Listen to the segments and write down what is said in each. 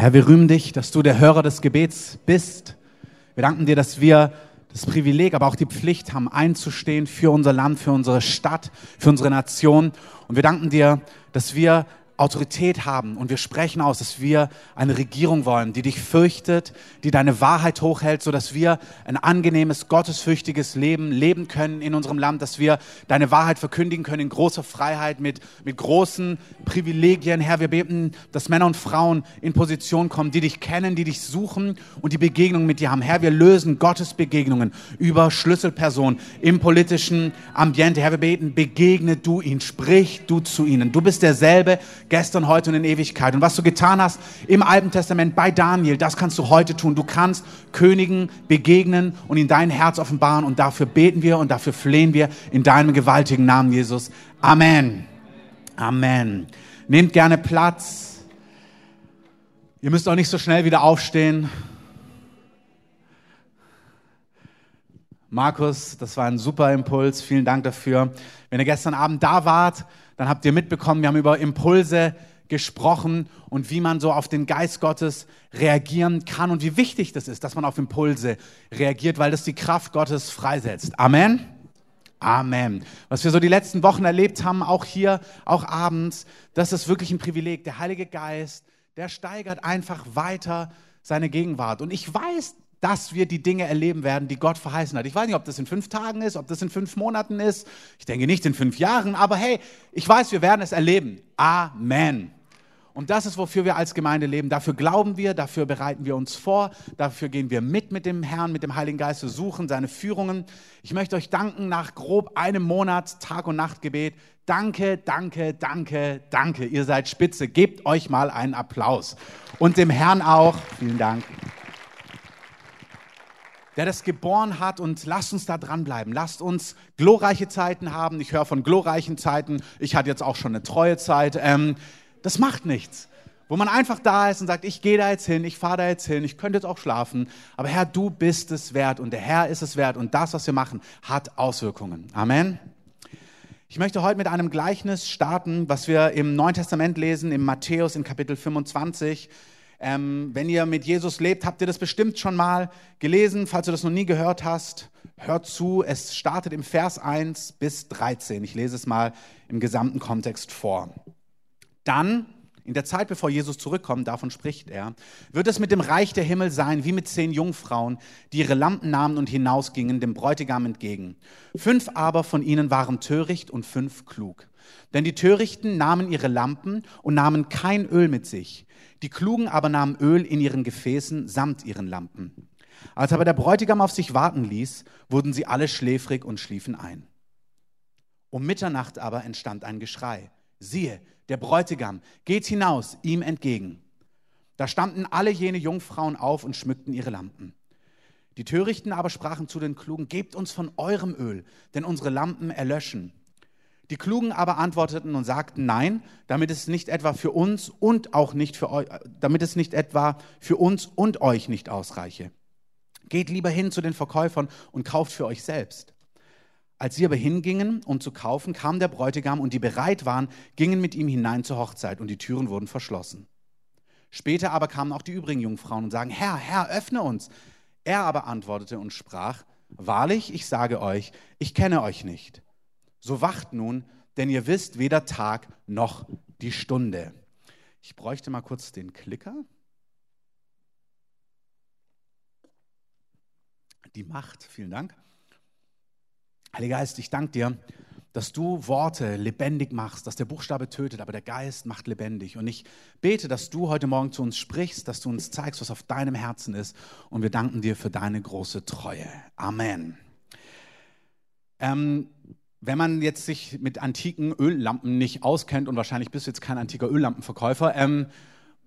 Herr, wir rühmen dich, dass du der Hörer des Gebets bist. Wir danken dir, dass wir das Privileg, aber auch die Pflicht haben, einzustehen für unser Land, für unsere Stadt, für unsere Nation. Und wir danken dir, dass wir Autorität haben und wir sprechen aus, dass wir eine Regierung wollen, die dich fürchtet, die deine Wahrheit hochhält, so dass wir ein angenehmes, gottesfürchtiges Leben leben können in unserem Land, dass wir deine Wahrheit verkündigen können in großer Freiheit, mit, mit großen Privilegien. Herr, wir beten, dass Männer und Frauen in Position kommen, die dich kennen, die dich suchen und die Begegnung mit dir haben. Herr, wir lösen Gottes Begegnungen über Schlüsselpersonen im politischen Ambiente. Herr, wir beten, begegne du ihnen, sprich du zu ihnen. Du bist derselbe, gestern, heute und in Ewigkeit. Und was du getan hast im Alten Testament bei Daniel, das kannst du heute tun. Du kannst Königen begegnen und ihnen dein Herz offenbaren. Und dafür beten wir und dafür flehen wir in deinem gewaltigen Namen, Jesus. Amen. Amen. Nehmt gerne Platz. Ihr müsst auch nicht so schnell wieder aufstehen. Markus, das war ein super Impuls. Vielen Dank dafür. Wenn ihr gestern Abend da wart, dann habt ihr mitbekommen, wir haben über Impulse gesprochen und wie man so auf den Geist Gottes reagieren kann und wie wichtig das ist, dass man auf Impulse reagiert, weil das die Kraft Gottes freisetzt. Amen. Amen. Was wir so die letzten Wochen erlebt haben, auch hier, auch abends, das ist wirklich ein Privileg. Der Heilige Geist, der steigert einfach weiter seine Gegenwart. Und ich weiß, dass wir die Dinge erleben werden, die Gott verheißen hat. Ich weiß nicht, ob das in fünf Tagen ist, ob das in fünf Monaten ist. Ich denke nicht in fünf Jahren, aber hey, ich weiß, wir werden es erleben. Amen. Und das ist, wofür wir als Gemeinde leben. Dafür glauben wir, dafür bereiten wir uns vor, dafür gehen wir mit mit dem Herrn, mit dem Heiligen Geist, wir suchen seine Führungen. Ich möchte euch danken nach grob einem Monat Tag- und Nachtgebet. Danke, danke, danke, danke. Ihr seid spitze. Gebt euch mal einen Applaus. Und dem Herrn auch. Vielen Dank der das geboren hat und lasst uns da dranbleiben. Lasst uns glorreiche Zeiten haben. Ich höre von glorreichen Zeiten. Ich hatte jetzt auch schon eine treue Zeit. Ähm, das macht nichts. Wo man einfach da ist und sagt, ich gehe da jetzt hin, ich fahre da jetzt hin, ich könnte jetzt auch schlafen. Aber Herr, du bist es wert und der Herr ist es wert und das, was wir machen, hat Auswirkungen. Amen. Ich möchte heute mit einem Gleichnis starten, was wir im Neuen Testament lesen, im Matthäus in Kapitel 25. Ähm, wenn ihr mit Jesus lebt, habt ihr das bestimmt schon mal gelesen. Falls du das noch nie gehört hast, hört zu. Es startet im Vers 1 bis 13. Ich lese es mal im gesamten Kontext vor. Dann, in der Zeit, bevor Jesus zurückkommt, davon spricht er, wird es mit dem Reich der Himmel sein, wie mit zehn Jungfrauen, die ihre Lampen nahmen und hinausgingen dem Bräutigam entgegen. Fünf aber von ihnen waren töricht und fünf klug. Denn die Törichten nahmen ihre Lampen und nahmen kein Öl mit sich. Die Klugen aber nahmen Öl in ihren Gefäßen samt ihren Lampen. Als aber der Bräutigam auf sich warten ließ, wurden sie alle schläfrig und schliefen ein. Um Mitternacht aber entstand ein Geschrei. Siehe, der Bräutigam geht hinaus ihm entgegen. Da standen alle jene Jungfrauen auf und schmückten ihre Lampen. Die Törichten aber sprachen zu den Klugen, gebt uns von eurem Öl, denn unsere Lampen erlöschen. Die Klugen aber antworteten und sagten, nein, damit es nicht etwa für uns und auch nicht für euch, damit es nicht etwa für uns und euch nicht ausreiche. Geht lieber hin zu den Verkäufern und kauft für euch selbst. Als sie aber hingingen, um zu kaufen, kam der Bräutigam und die bereit waren, gingen mit ihm hinein zur Hochzeit und die Türen wurden verschlossen. Später aber kamen auch die übrigen Jungfrauen und sagen, Herr, Herr, öffne uns. Er aber antwortete und sprach, Wahrlich, ich sage euch, ich kenne euch nicht. So wacht nun, denn ihr wisst weder Tag noch die Stunde. Ich bräuchte mal kurz den Klicker. Die Macht, vielen Dank. Heiliger Geist, ich danke dir, dass du Worte lebendig machst, dass der Buchstabe tötet, aber der Geist macht lebendig. Und ich bete, dass du heute Morgen zu uns sprichst, dass du uns zeigst, was auf deinem Herzen ist. Und wir danken dir für deine große Treue. Amen. Ähm, wenn man jetzt sich mit antiken Öllampen nicht auskennt und wahrscheinlich bist du jetzt kein antiker Öllampenverkäufer, ähm,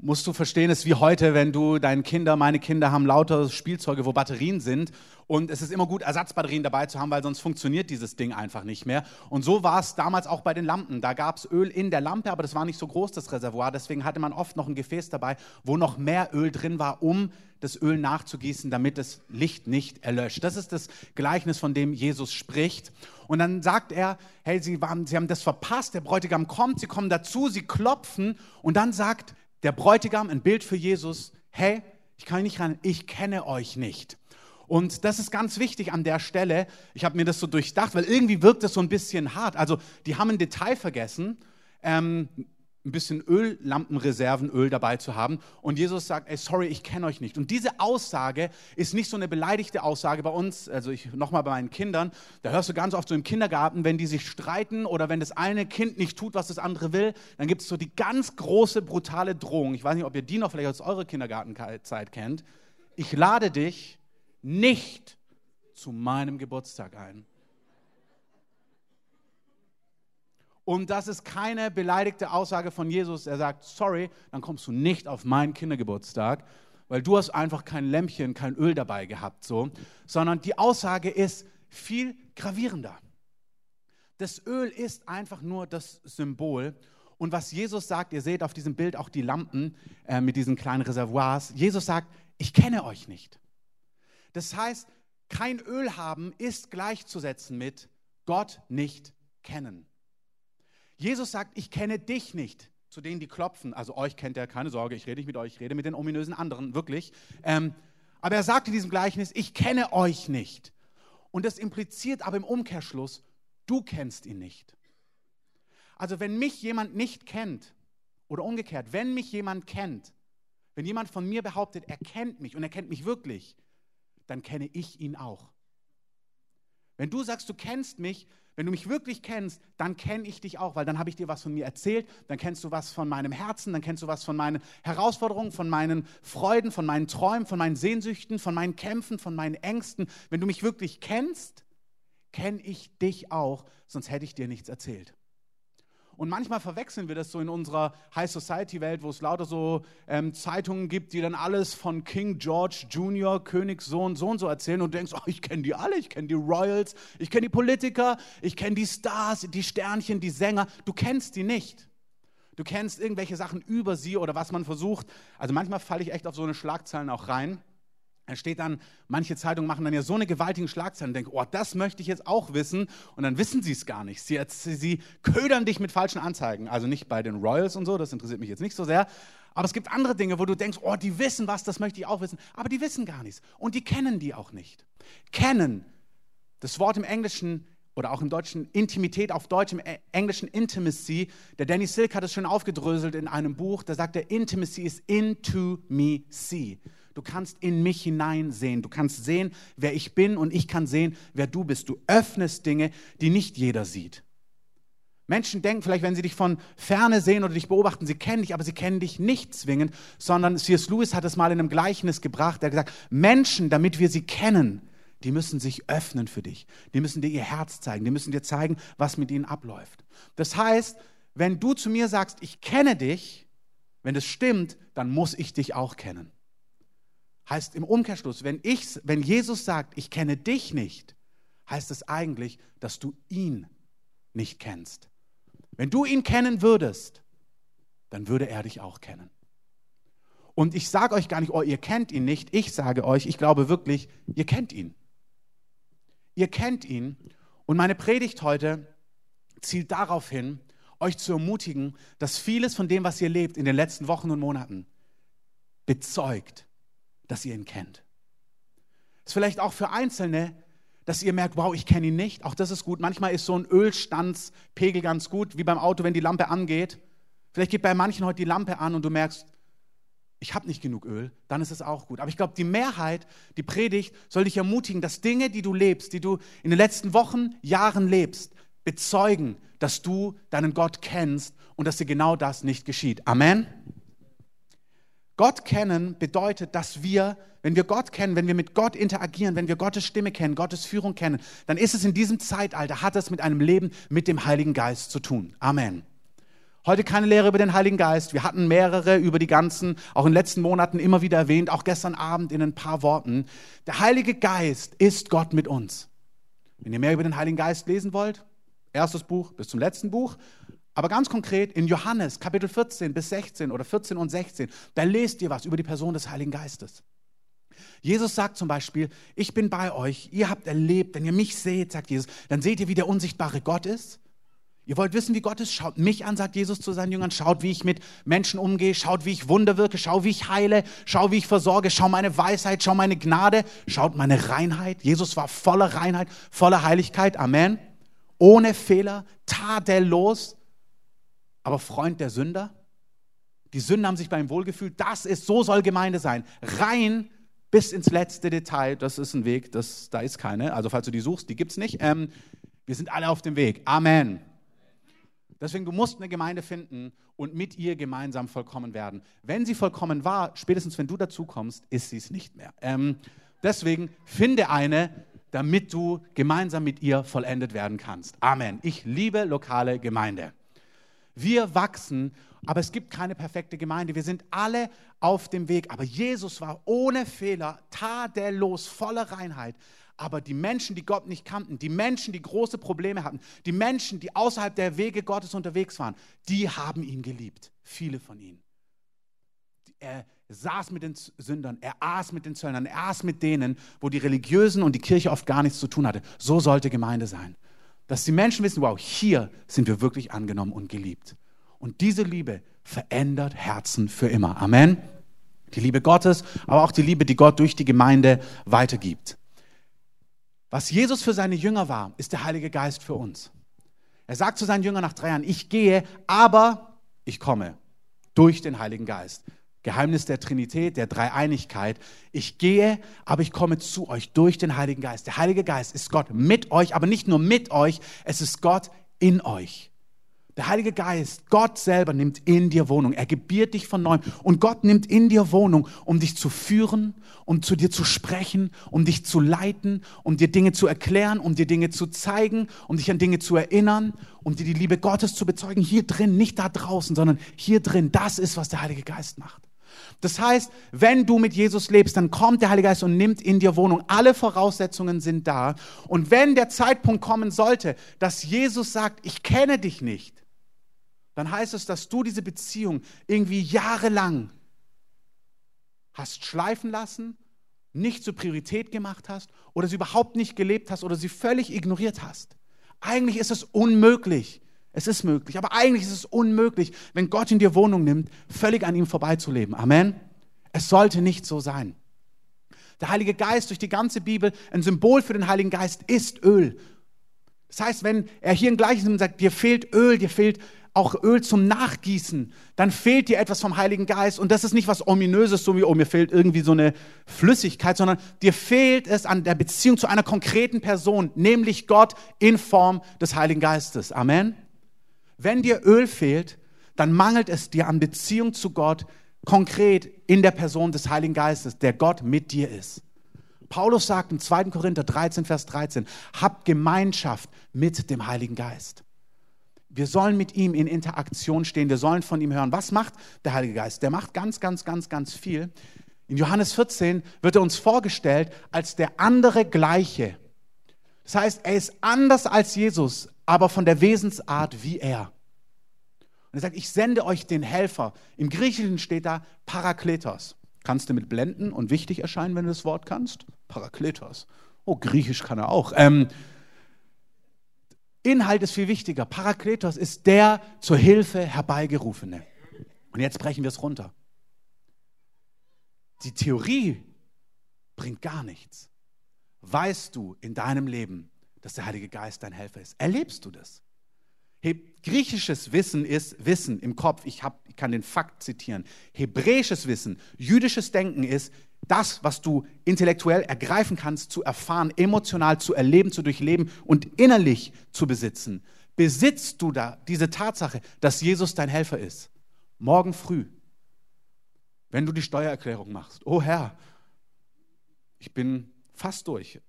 musst du verstehen, es ist wie heute, wenn du deine Kinder, meine Kinder haben lauter Spielzeuge, wo Batterien sind und es ist immer gut, Ersatzbatterien dabei zu haben, weil sonst funktioniert dieses Ding einfach nicht mehr. Und so war es damals auch bei den Lampen. Da gab es Öl in der Lampe, aber das war nicht so groß, das Reservoir. Deswegen hatte man oft noch ein Gefäß dabei, wo noch mehr Öl drin war, um das Öl nachzugießen, damit das Licht nicht erlöscht. Das ist das Gleichnis, von dem Jesus spricht. Und dann sagt er, hey, sie, waren, sie haben das verpasst, der Bräutigam kommt, sie kommen dazu, sie klopfen und dann sagt der Bräutigam, ein Bild für Jesus, hey, ich kann nicht ran, ich kenne euch nicht. Und das ist ganz wichtig an der Stelle. Ich habe mir das so durchdacht, weil irgendwie wirkt das so ein bisschen hart. Also die haben ein Detail vergessen. Ähm, ein bisschen Öllampenreserven, Öl dabei zu haben. Und Jesus sagt, ey, sorry, ich kenne euch nicht. Und diese Aussage ist nicht so eine beleidigte Aussage bei uns, also ich nochmal bei meinen Kindern, da hörst du ganz oft so im Kindergarten, wenn die sich streiten oder wenn das eine Kind nicht tut, was das andere will, dann gibt es so die ganz große, brutale Drohung. Ich weiß nicht, ob ihr die noch vielleicht aus eurer Kindergartenzeit kennt. Ich lade dich nicht zu meinem Geburtstag ein. Und das ist keine beleidigte Aussage von Jesus. Er sagt, sorry, dann kommst du nicht auf meinen Kindergeburtstag, weil du hast einfach kein Lämpchen, kein Öl dabei gehabt, so. Sondern die Aussage ist viel gravierender. Das Öl ist einfach nur das Symbol. Und was Jesus sagt, ihr seht auf diesem Bild auch die Lampen äh, mit diesen kleinen Reservoirs. Jesus sagt, ich kenne euch nicht. Das heißt, kein Öl haben ist gleichzusetzen mit Gott nicht kennen. Jesus sagt, ich kenne dich nicht. Zu denen, die klopfen, also euch kennt er, keine Sorge, ich rede nicht mit euch, ich rede mit den ominösen anderen, wirklich. Ähm, aber er sagt in diesem Gleichnis, ich kenne euch nicht. Und das impliziert aber im Umkehrschluss, du kennst ihn nicht. Also wenn mich jemand nicht kennt, oder umgekehrt, wenn mich jemand kennt, wenn jemand von mir behauptet, er kennt mich und er kennt mich wirklich, dann kenne ich ihn auch. Wenn du sagst, du kennst mich, wenn du mich wirklich kennst, dann kenne ich dich auch, weil dann habe ich dir was von mir erzählt, dann kennst du was von meinem Herzen, dann kennst du was von meinen Herausforderungen, von meinen Freuden, von meinen Träumen, von meinen Sehnsüchten, von meinen Kämpfen, von meinen Ängsten. Wenn du mich wirklich kennst, kenne ich dich auch, sonst hätte ich dir nichts erzählt. Und manchmal verwechseln wir das so in unserer High Society Welt, wo es lauter so ähm, Zeitungen gibt, die dann alles von King George Jr., Königssohn, so und so erzählen und denkst, oh, ich kenne die alle, ich kenne die Royals, ich kenne die Politiker, ich kenne die Stars, die Sternchen, die Sänger. Du kennst die nicht. Du kennst irgendwelche Sachen über sie oder was man versucht. Also manchmal falle ich echt auf so eine Schlagzeilen auch rein. Da steht dann, manche Zeitungen machen dann ja so eine gewaltige Schlagzeile und denken, oh, das möchte ich jetzt auch wissen. Und dann wissen sie es gar nicht. Sie, sie ködern dich mit falschen Anzeigen. Also nicht bei den Royals und so, das interessiert mich jetzt nicht so sehr. Aber es gibt andere Dinge, wo du denkst, oh, die wissen was, das möchte ich auch wissen. Aber die wissen gar nichts. Und die kennen die auch nicht. Kennen, das Wort im Englischen oder auch im Deutschen Intimität, auf Deutsch im Englischen Intimacy. Der Danny Silk hat es schon aufgedröselt in einem Buch. Da sagt er, Intimacy is into me see. Du kannst in mich hineinsehen. Du kannst sehen, wer ich bin und ich kann sehen, wer du bist. Du öffnest Dinge, die nicht jeder sieht. Menschen denken vielleicht, wenn sie dich von ferne sehen oder dich beobachten, sie kennen dich, aber sie kennen dich nicht zwingend, sondern C.S. Lewis hat es mal in einem Gleichnis gebracht. Er hat gesagt, Menschen, damit wir sie kennen, die müssen sich öffnen für dich. Die müssen dir ihr Herz zeigen. Die müssen dir zeigen, was mit ihnen abläuft. Das heißt, wenn du zu mir sagst, ich kenne dich, wenn es stimmt, dann muss ich dich auch kennen. Heißt im Umkehrschluss, wenn, ich, wenn Jesus sagt, ich kenne dich nicht, heißt es eigentlich, dass du ihn nicht kennst. Wenn du ihn kennen würdest, dann würde er dich auch kennen. Und ich sage euch gar nicht, oh, ihr kennt ihn nicht. Ich sage euch, ich glaube wirklich, ihr kennt ihn. Ihr kennt ihn. Und meine Predigt heute zielt darauf hin, euch zu ermutigen, dass vieles von dem, was ihr lebt in den letzten Wochen und Monaten, bezeugt, dass ihr ihn kennt. Ist vielleicht auch für Einzelne, dass ihr merkt, wow, ich kenne ihn nicht. Auch das ist gut. Manchmal ist so ein Ölstandspegel ganz gut, wie beim Auto, wenn die Lampe angeht. Vielleicht geht bei manchen heute die Lampe an und du merkst, ich habe nicht genug Öl, dann ist es auch gut. Aber ich glaube, die Mehrheit, die Predigt, soll dich ermutigen, dass Dinge, die du lebst, die du in den letzten Wochen, Jahren lebst, bezeugen, dass du deinen Gott kennst und dass dir genau das nicht geschieht. Amen. Gott kennen bedeutet, dass wir, wenn wir Gott kennen, wenn wir mit Gott interagieren, wenn wir Gottes Stimme kennen, Gottes Führung kennen, dann ist es in diesem Zeitalter, hat es mit einem Leben mit dem Heiligen Geist zu tun. Amen. Heute keine Lehre über den Heiligen Geist. Wir hatten mehrere über die ganzen, auch in den letzten Monaten immer wieder erwähnt, auch gestern Abend in ein paar Worten. Der Heilige Geist ist Gott mit uns. Wenn ihr mehr über den Heiligen Geist lesen wollt, erstes Buch bis zum letzten Buch, aber ganz konkret in Johannes Kapitel 14 bis 16 oder 14 und 16, da lest ihr was über die Person des Heiligen Geistes. Jesus sagt zum Beispiel, ich bin bei euch, ihr habt erlebt, wenn ihr mich seht, sagt Jesus, dann seht ihr, wie der unsichtbare Gott ist. Ihr wollt wissen, wie Gott ist? Schaut mich an, sagt Jesus zu seinen Jüngern. Schaut, wie ich mit Menschen umgehe. Schaut, wie ich Wunder wirke. Schaut, wie ich heile. Schaut, wie ich versorge. Schaut meine Weisheit. Schaut meine Gnade. Schaut meine Reinheit. Jesus war voller Reinheit, voller Heiligkeit. Amen. Ohne Fehler, tadellos, aber Freund der Sünder. Die Sünder haben sich bei ihm wohlgefühlt. Das ist, so soll Gemeinde sein. Rein bis ins letzte Detail. Das ist ein Weg, das, da ist keine. Also falls du die suchst, die gibt es nicht. Ähm, wir sind alle auf dem Weg. Amen. Deswegen, du musst eine Gemeinde finden und mit ihr gemeinsam vollkommen werden. Wenn sie vollkommen war, spätestens wenn du dazu kommst, ist sie es nicht mehr. Ähm, deswegen finde eine, damit du gemeinsam mit ihr vollendet werden kannst. Amen. Ich liebe lokale Gemeinde. Wir wachsen, aber es gibt keine perfekte Gemeinde. Wir sind alle auf dem Weg. Aber Jesus war ohne Fehler, tadellos, voller Reinheit. Aber die Menschen, die Gott nicht kannten, die Menschen, die große Probleme hatten, die Menschen, die außerhalb der Wege Gottes unterwegs waren, die haben ihn geliebt. Viele von ihnen. Er saß mit den Sündern, er aß mit den Zöllnern, er aß mit denen, wo die Religiösen und die Kirche oft gar nichts zu tun hatte. So sollte Gemeinde sein. Dass die Menschen wissen, wow, hier sind wir wirklich angenommen und geliebt. Und diese Liebe verändert Herzen für immer. Amen. Die Liebe Gottes, aber auch die Liebe, die Gott durch die Gemeinde weitergibt. Was Jesus für seine Jünger war, ist der Heilige Geist für uns. Er sagt zu seinen Jüngern nach drei Jahren, ich gehe, aber ich komme durch den Heiligen Geist. Geheimnis der Trinität, der Dreieinigkeit. Ich gehe, aber ich komme zu euch durch den Heiligen Geist. Der Heilige Geist ist Gott mit euch, aber nicht nur mit euch, es ist Gott in euch. Der Heilige Geist, Gott selber nimmt in dir Wohnung. Er gebiert dich von neuem. Und Gott nimmt in dir Wohnung, um dich zu führen, um zu dir zu sprechen, um dich zu leiten, um dir Dinge zu erklären, um dir Dinge zu zeigen, um dich an Dinge zu erinnern, um dir die Liebe Gottes zu bezeugen. Hier drin, nicht da draußen, sondern hier drin. Das ist, was der Heilige Geist macht. Das heißt, wenn du mit Jesus lebst, dann kommt der Heilige Geist und nimmt in dir Wohnung. Alle Voraussetzungen sind da. Und wenn der Zeitpunkt kommen sollte, dass Jesus sagt, ich kenne dich nicht, dann heißt es, dass du diese Beziehung irgendwie jahrelang hast schleifen lassen, nicht zur Priorität gemacht hast oder sie überhaupt nicht gelebt hast oder sie völlig ignoriert hast. Eigentlich ist es unmöglich. Es ist möglich, aber eigentlich ist es unmöglich, wenn Gott in dir Wohnung nimmt, völlig an ihm vorbeizuleben. Amen. Es sollte nicht so sein. Der Heilige Geist durch die ganze Bibel, ein Symbol für den Heiligen Geist ist Öl. Das heißt, wenn er hier im Gleichen sagt, dir fehlt Öl, dir fehlt auch Öl zum Nachgießen, dann fehlt dir etwas vom Heiligen Geist. Und das ist nicht was Ominöses, so wie, oh, mir fehlt irgendwie so eine Flüssigkeit, sondern dir fehlt es an der Beziehung zu einer konkreten Person, nämlich Gott in Form des Heiligen Geistes. Amen. Wenn dir Öl fehlt, dann mangelt es dir an Beziehung zu Gott konkret in der Person des Heiligen Geistes, der Gott mit dir ist. Paulus sagt im 2. Korinther 13, Vers 13, habt Gemeinschaft mit dem Heiligen Geist. Wir sollen mit ihm in Interaktion stehen, wir sollen von ihm hören. Was macht der Heilige Geist? Der macht ganz, ganz, ganz, ganz viel. In Johannes 14 wird er uns vorgestellt als der andere Gleiche. Das heißt, er ist anders als Jesus, aber von der Wesensart wie er. Und er sagt, ich sende euch den Helfer. Im Griechischen steht da Parakletos. Kannst du mit blenden und wichtig erscheinen, wenn du das Wort kannst? Parakletos. Oh, Griechisch kann er auch. Ähm, Inhalt ist viel wichtiger. Parakletos ist der zur Hilfe herbeigerufene. Und jetzt brechen wir es runter. Die Theorie bringt gar nichts. Weißt du in deinem Leben, dass der Heilige Geist dein Helfer ist? Erlebst du das? Hey, griechisches Wissen ist Wissen im Kopf. Ich, hab, ich kann den Fakt zitieren. Hebräisches Wissen, jüdisches Denken ist das, was du intellektuell ergreifen kannst, zu erfahren, emotional zu erleben, zu durchleben und innerlich zu besitzen. Besitzt du da diese Tatsache, dass Jesus dein Helfer ist? Morgen früh, wenn du die Steuererklärung machst. Oh Herr, ich bin fast durch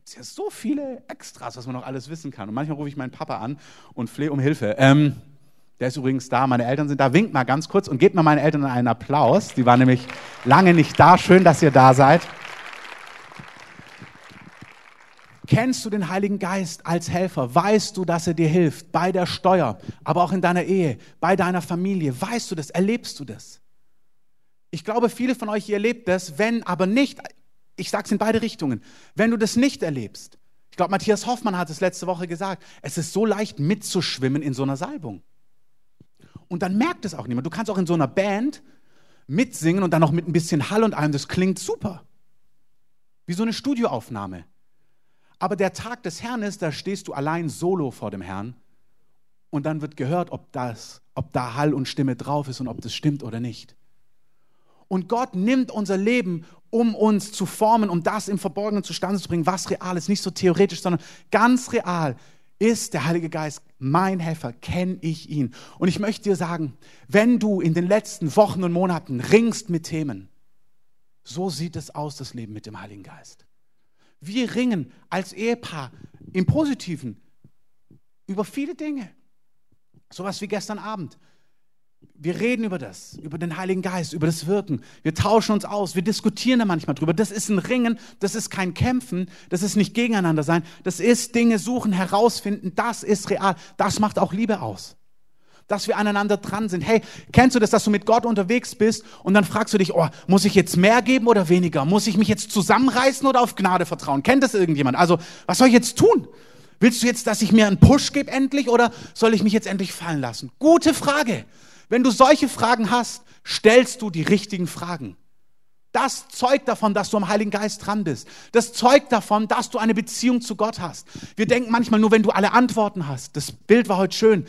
gibt es ja so viele Extras, was man noch alles wissen kann. Und manchmal rufe ich meinen Papa an und flehe um Hilfe. Ähm, der ist übrigens da, meine Eltern sind da. Winkt mal ganz kurz und gebt mir meine Eltern einen Applaus. Die waren nämlich lange nicht da. Schön, dass ihr da seid. Kennst du den Heiligen Geist als Helfer? Weißt du, dass er dir hilft bei der Steuer, aber auch in deiner Ehe, bei deiner Familie? Weißt du das? Erlebst du das? Ich glaube, viele von euch, ihr erlebt das, wenn aber nicht ich sage es in beide Richtungen. Wenn du das nicht erlebst, Ich glaube, Matthias Hoffmann hat es letzte Woche gesagt. Es ist so leicht mitzuschwimmen in so einer Salbung. Und dann merkt es auch niemand. Du kannst auch in so einer Band mitsingen und dann noch mit ein bisschen Hall und allem. Das klingt super. Wie so eine Studioaufnahme. Aber der Tag des Herrn ist, da stehst du allein solo vor dem Herrn und dann wird gehört, ob, das, ob da Hall und Stimme drauf ist und ob das stimmt oder nicht. Und Gott nimmt unser Leben, um uns zu formen, um das im Verborgenen zustande zu bringen, was real ist. Nicht so theoretisch, sondern ganz real ist der Heilige Geist mein Helfer, kenne ich ihn. Und ich möchte dir sagen, wenn du in den letzten Wochen und Monaten ringst mit Themen, so sieht es aus, das Leben mit dem Heiligen Geist. Wir ringen als Ehepaar im Positiven über viele Dinge. Sowas wie gestern Abend. Wir reden über das, über den Heiligen Geist, über das Wirken. Wir tauschen uns aus, wir diskutieren da manchmal drüber. Das ist ein Ringen, das ist kein Kämpfen, das ist nicht gegeneinander sein. Das ist Dinge suchen, herausfinden, das ist real. Das macht auch Liebe aus. Dass wir aneinander dran sind. Hey, kennst du das, dass du mit Gott unterwegs bist und dann fragst du dich, oh, muss ich jetzt mehr geben oder weniger? Muss ich mich jetzt zusammenreißen oder auf Gnade vertrauen? Kennt das irgendjemand? Also, was soll ich jetzt tun? Willst du jetzt, dass ich mir einen Push gebe endlich oder soll ich mich jetzt endlich fallen lassen? Gute Frage. Wenn du solche Fragen hast, stellst du die richtigen Fragen. Das zeugt davon, dass du am Heiligen Geist dran bist. Das zeugt davon, dass du eine Beziehung zu Gott hast. Wir denken manchmal nur, wenn du alle Antworten hast. Das Bild war heute schön.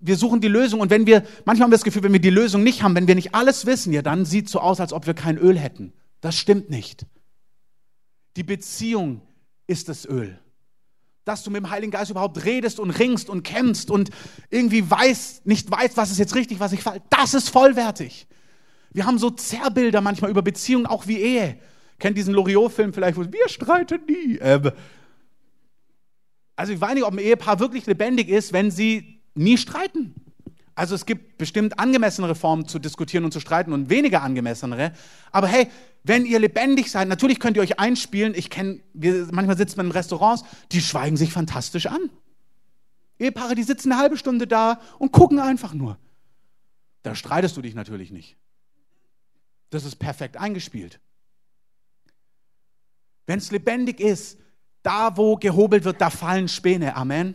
Wir suchen die Lösung und wenn wir, manchmal haben wir das Gefühl, wenn wir die Lösung nicht haben, wenn wir nicht alles wissen, ja, dann sieht es so aus, als ob wir kein Öl hätten. Das stimmt nicht. Die Beziehung ist das Öl dass du mit dem Heiligen Geist überhaupt redest und ringst und kämpfst und irgendwie weiß, nicht weißt, was ist jetzt richtig, was ich falsch. Das ist vollwertig. Wir haben so Zerrbilder manchmal über Beziehungen, auch wie Ehe. Kennt diesen Loriot-Film vielleicht, wo wir streiten nie. Ähm, also ich weiß nicht, ob ein Ehepaar wirklich lebendig ist, wenn sie nie streiten. Also es gibt bestimmt angemessenere Formen zu diskutieren und zu streiten und weniger angemessenere. Aber hey, wenn ihr lebendig seid, natürlich könnt ihr euch einspielen. Ich kenne, manchmal sitzt man in Restaurants, die schweigen sich fantastisch an. Ehepaare, die sitzen eine halbe Stunde da und gucken einfach nur. Da streitest du dich natürlich nicht. Das ist perfekt eingespielt. Wenn es lebendig ist, da wo gehobelt wird, da fallen Späne. Amen.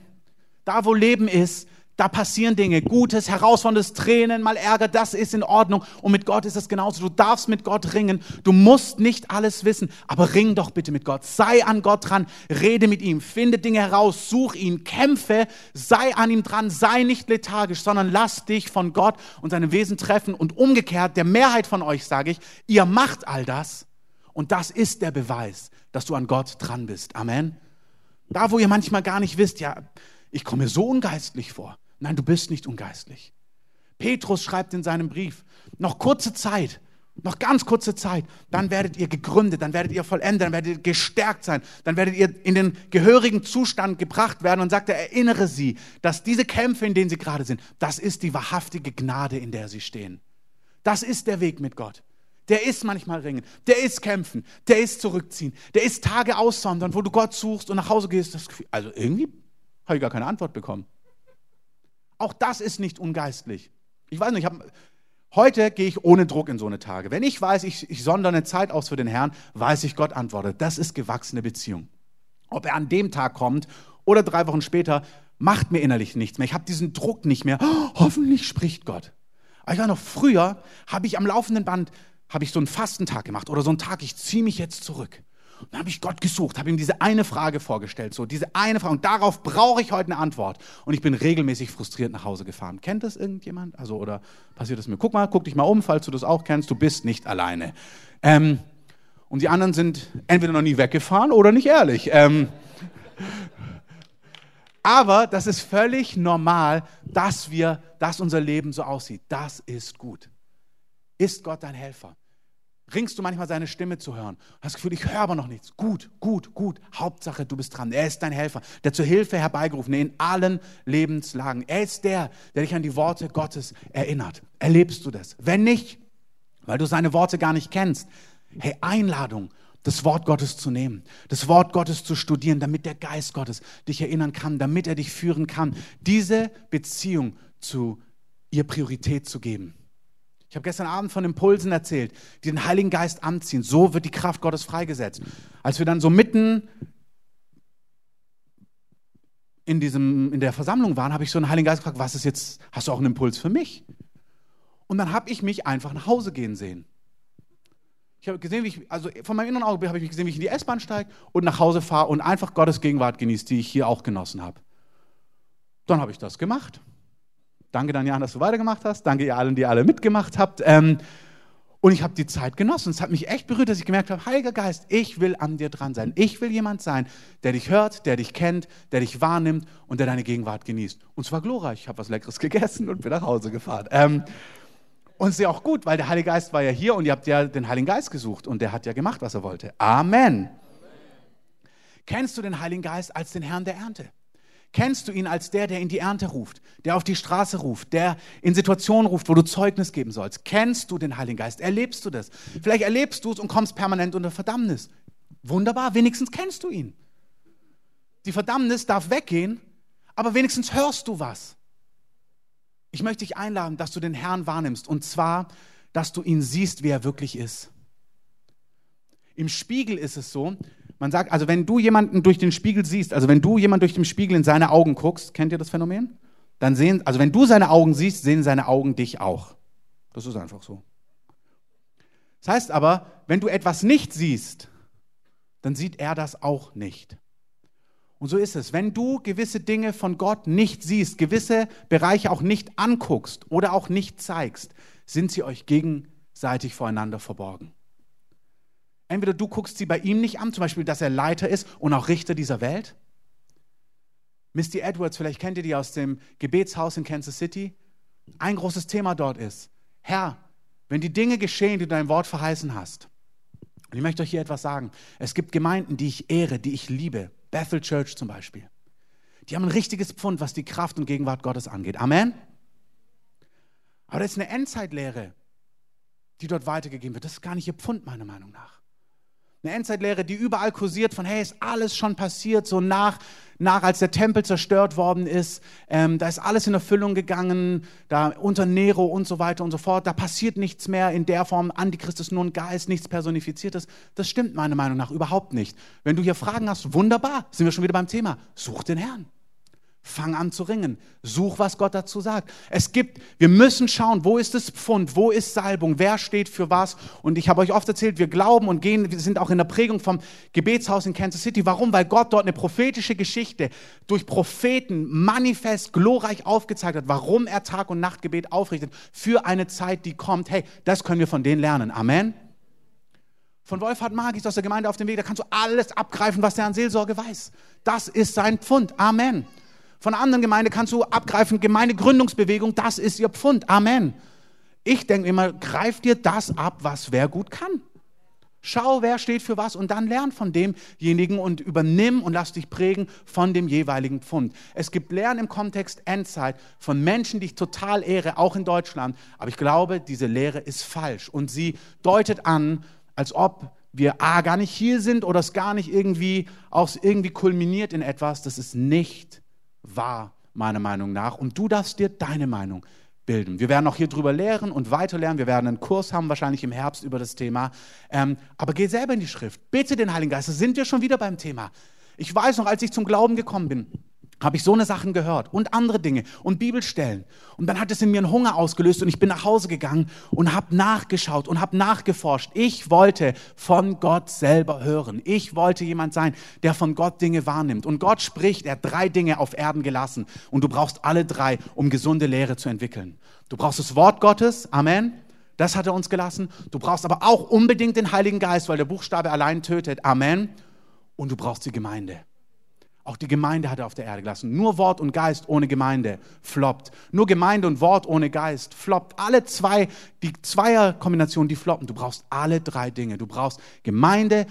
Da wo Leben ist, da passieren Dinge, Gutes, Herausforderndes, Tränen, mal Ärger, das ist in Ordnung. Und mit Gott ist es genauso. Du darfst mit Gott ringen. Du musst nicht alles wissen, aber ring doch bitte mit Gott. Sei an Gott dran, rede mit ihm, finde Dinge heraus, such ihn, kämpfe, sei an ihm dran, sei nicht lethargisch, sondern lass dich von Gott und seinem Wesen treffen. Und umgekehrt, der Mehrheit von euch sage ich, ihr macht all das. Und das ist der Beweis, dass du an Gott dran bist. Amen. Da, wo ihr manchmal gar nicht wisst, ja, ich komme mir so ungeistlich vor. Nein, du bist nicht ungeistlich. Petrus schreibt in seinem Brief, noch kurze Zeit, noch ganz kurze Zeit, dann werdet ihr gegründet, dann werdet ihr vollendet, dann werdet ihr gestärkt sein, dann werdet ihr in den gehörigen Zustand gebracht werden und sagt er, erinnere sie, dass diese Kämpfe, in denen sie gerade sind, das ist die wahrhaftige Gnade, in der sie stehen. Das ist der Weg mit Gott. Der ist manchmal ringen, der ist kämpfen, der ist zurückziehen, der ist Tage aussondern, wo du Gott suchst und nach Hause gehst. Das Gefühl, also irgendwie habe ich gar keine Antwort bekommen. Auch das ist nicht ungeistlich. Ich weiß nicht, ich hab, heute gehe ich ohne Druck in so eine Tage. Wenn ich weiß, ich, ich sondere eine Zeit aus für den Herrn, weiß ich, Gott antwortet. Das ist gewachsene Beziehung. Ob er an dem Tag kommt oder drei Wochen später, macht mir innerlich nichts mehr. Ich habe diesen Druck nicht mehr. Oh, hoffentlich spricht Gott. Aber ich war noch früher, habe ich am laufenden Band, habe ich so einen Fastentag gemacht oder so einen Tag, ich ziehe mich jetzt zurück. Und dann habe ich Gott gesucht, habe ihm diese eine Frage vorgestellt, so diese eine Frage. Und darauf brauche ich heute eine Antwort. Und ich bin regelmäßig frustriert nach Hause gefahren. Kennt das irgendjemand? Also, oder passiert das mir? Guck mal, guck dich mal um, falls du das auch kennst. Du bist nicht alleine. Ähm, und die anderen sind entweder noch nie weggefahren oder nicht ehrlich. Ähm, aber das ist völlig normal, dass wir, dass unser Leben so aussieht. Das ist gut. Ist Gott dein Helfer? Ringst du manchmal seine Stimme zu hören. Hast das Gefühl, ich höre aber noch nichts. Gut, gut, gut. Hauptsache, du bist dran. Er ist dein Helfer, der zur Hilfe herbeigerufen in allen Lebenslagen. Er ist der, der dich an die Worte Gottes erinnert. Erlebst du das? Wenn nicht, weil du seine Worte gar nicht kennst, hey, Einladung, das Wort Gottes zu nehmen, das Wort Gottes zu studieren, damit der Geist Gottes dich erinnern kann, damit er dich führen kann, diese Beziehung zu ihr Priorität zu geben. Ich habe gestern Abend von Impulsen erzählt, die den Heiligen Geist anziehen. So wird die Kraft Gottes freigesetzt. Als wir dann so mitten in, diesem, in der Versammlung waren, habe ich so einen Heiligen Geist gefragt, was ist jetzt, hast du auch einen Impuls für mich? Und dann habe ich mich einfach nach Hause gehen sehen. Ich habe gesehen, wie ich, also von meinem inneren Auge habe ich gesehen, wie ich in die S-Bahn steige und nach Hause fahre und einfach Gottes Gegenwart genieße, die ich hier auch genossen habe. Dann habe ich das gemacht. Danke, Daniel, dass du weitergemacht hast. Danke ihr allen, die alle mitgemacht habt. Ähm, und ich habe die Zeit genossen. Es hat mich echt berührt, dass ich gemerkt habe, Heiliger Geist, ich will an dir dran sein. Ich will jemand sein, der dich hört, der dich kennt, der dich wahrnimmt und der deine Gegenwart genießt. Und zwar glorreich. Ich habe was Leckeres gegessen und bin nach Hause gefahren. Ähm, und es ist ja auch gut, weil der Heilige Geist war ja hier und ihr habt ja den Heiligen Geist gesucht und der hat ja gemacht, was er wollte. Amen. Amen. Kennst du den Heiligen Geist als den Herrn der Ernte? Kennst du ihn als der, der in die Ernte ruft, der auf die Straße ruft, der in Situationen ruft, wo du Zeugnis geben sollst? Kennst du den Heiligen Geist? Erlebst du das? Vielleicht erlebst du es und kommst permanent unter Verdammnis. Wunderbar, wenigstens kennst du ihn. Die Verdammnis darf weggehen, aber wenigstens hörst du was. Ich möchte dich einladen, dass du den Herrn wahrnimmst und zwar, dass du ihn siehst, wie er wirklich ist. Im Spiegel ist es so, man sagt, also wenn du jemanden durch den Spiegel siehst, also wenn du jemanden durch den Spiegel in seine Augen guckst, kennt ihr das Phänomen? Dann sehen, also wenn du seine Augen siehst, sehen seine Augen dich auch. Das ist einfach so. Das heißt aber, wenn du etwas nicht siehst, dann sieht er das auch nicht. Und so ist es. Wenn du gewisse Dinge von Gott nicht siehst, gewisse Bereiche auch nicht anguckst oder auch nicht zeigst, sind sie euch gegenseitig voreinander verborgen. Entweder du guckst sie bei ihm nicht an, zum Beispiel, dass er Leiter ist und auch Richter dieser Welt. Misty Edwards, vielleicht kennt ihr die aus dem Gebetshaus in Kansas City. Ein großes Thema dort ist, Herr, wenn die Dinge geschehen, die du dein Wort verheißen hast, und ich möchte euch hier etwas sagen, es gibt Gemeinden, die ich ehre, die ich liebe, Bethel Church zum Beispiel. Die haben ein richtiges Pfund, was die Kraft und Gegenwart Gottes angeht. Amen. Aber das ist eine Endzeitlehre, die dort weitergegeben wird. Das ist gar nicht ihr Pfund, meiner Meinung nach. Eine Endzeitlehre, die überall kursiert von, hey, ist alles schon passiert, so nach, nach als der Tempel zerstört worden ist, ähm, da ist alles in Erfüllung gegangen, da unter Nero und so weiter und so fort, da passiert nichts mehr in der Form, Antichrist ist nur ein Geist, nichts Personifiziertes. Das stimmt meiner Meinung nach überhaupt nicht. Wenn du hier Fragen hast, wunderbar, sind wir schon wieder beim Thema, such den Herrn. Fang an zu ringen. Such, was Gott dazu sagt. Es gibt, wir müssen schauen, wo ist das Pfund, wo ist Salbung, wer steht für was. Und ich habe euch oft erzählt, wir glauben und gehen, wir sind auch in der Prägung vom Gebetshaus in Kansas City. Warum? Weil Gott dort eine prophetische Geschichte durch Propheten manifest, glorreich aufgezeigt hat, warum er Tag- und Nachtgebet aufrichtet für eine Zeit, die kommt. Hey, das können wir von denen lernen. Amen. Von Wolfhard Magis aus der Gemeinde auf dem Weg, da kannst du alles abgreifen, was der an Seelsorge weiß. Das ist sein Pfund. Amen. Von einer anderen Gemeinde kannst du abgreifen, Gemeindegründungsbewegung, das ist ihr Pfund. Amen. Ich denke immer, greif dir das ab, was wer gut kann. Schau, wer steht für was und dann lern von demjenigen und übernimm und lass dich prägen von dem jeweiligen Pfund. Es gibt Lernen im Kontext Endzeit von Menschen, die ich total ehre, auch in Deutschland. Aber ich glaube, diese Lehre ist falsch und sie deutet an, als ob wir A, gar nicht hier sind oder es gar nicht irgendwie, auch irgendwie kulminiert in etwas. Das ist nicht wahr, meiner Meinung nach. Und du darfst dir deine Meinung bilden. Wir werden auch hier drüber lehren und weiter lernen. Wir werden einen Kurs haben, wahrscheinlich im Herbst über das Thema. Ähm, aber geh selber in die Schrift. Bitte den Heiligen Geist. Da sind wir schon wieder beim Thema. Ich weiß noch, als ich zum Glauben gekommen bin, habe ich so eine Sachen gehört und andere Dinge und Bibelstellen. Und dann hat es in mir einen Hunger ausgelöst und ich bin nach Hause gegangen und habe nachgeschaut und habe nachgeforscht. Ich wollte von Gott selber hören. Ich wollte jemand sein, der von Gott Dinge wahrnimmt. Und Gott spricht, er hat drei Dinge auf Erden gelassen und du brauchst alle drei, um gesunde Lehre zu entwickeln. Du brauchst das Wort Gottes, Amen. Das hat er uns gelassen. Du brauchst aber auch unbedingt den Heiligen Geist, weil der Buchstabe allein tötet. Amen. Und du brauchst die Gemeinde. Auch die Gemeinde hat er auf der Erde gelassen. Nur Wort und Geist ohne Gemeinde floppt. Nur Gemeinde und Wort ohne Geist floppt. Alle zwei, die Zweierkombination, die floppen. Du brauchst alle drei Dinge. Du brauchst Gemeinde,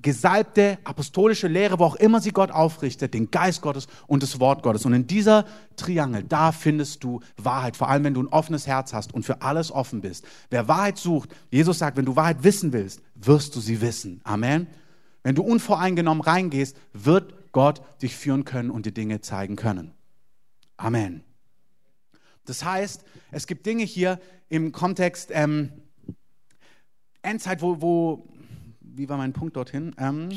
gesalbte apostolische Lehre, wo auch immer sie Gott aufrichtet, den Geist Gottes und das Wort Gottes. Und in dieser Triangel, da findest du Wahrheit, vor allem wenn du ein offenes Herz hast und für alles offen bist. Wer Wahrheit sucht, Jesus sagt, wenn du Wahrheit wissen willst, wirst du sie wissen. Amen. Wenn du unvoreingenommen reingehst, wird Gott dich führen können und die Dinge zeigen können. Amen. Das heißt, es gibt Dinge hier im Kontext ähm, Endzeit, wo, wo, wie war mein Punkt dorthin? Ähm,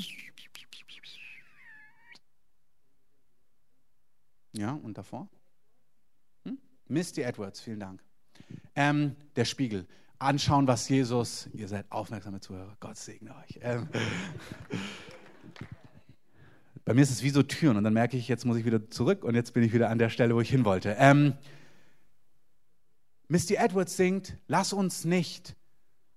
Ja, und davor? Hm? Misty Edwards, vielen Dank. Ähm, der Spiegel. Anschauen, was Jesus, ihr seid aufmerksame Zuhörer, Gott segne euch. Ähm, bei mir ist es wie so Türen und dann merke ich, jetzt muss ich wieder zurück und jetzt bin ich wieder an der Stelle, wo ich hin wollte. Ähm, Misty Edwards singt, lass uns nicht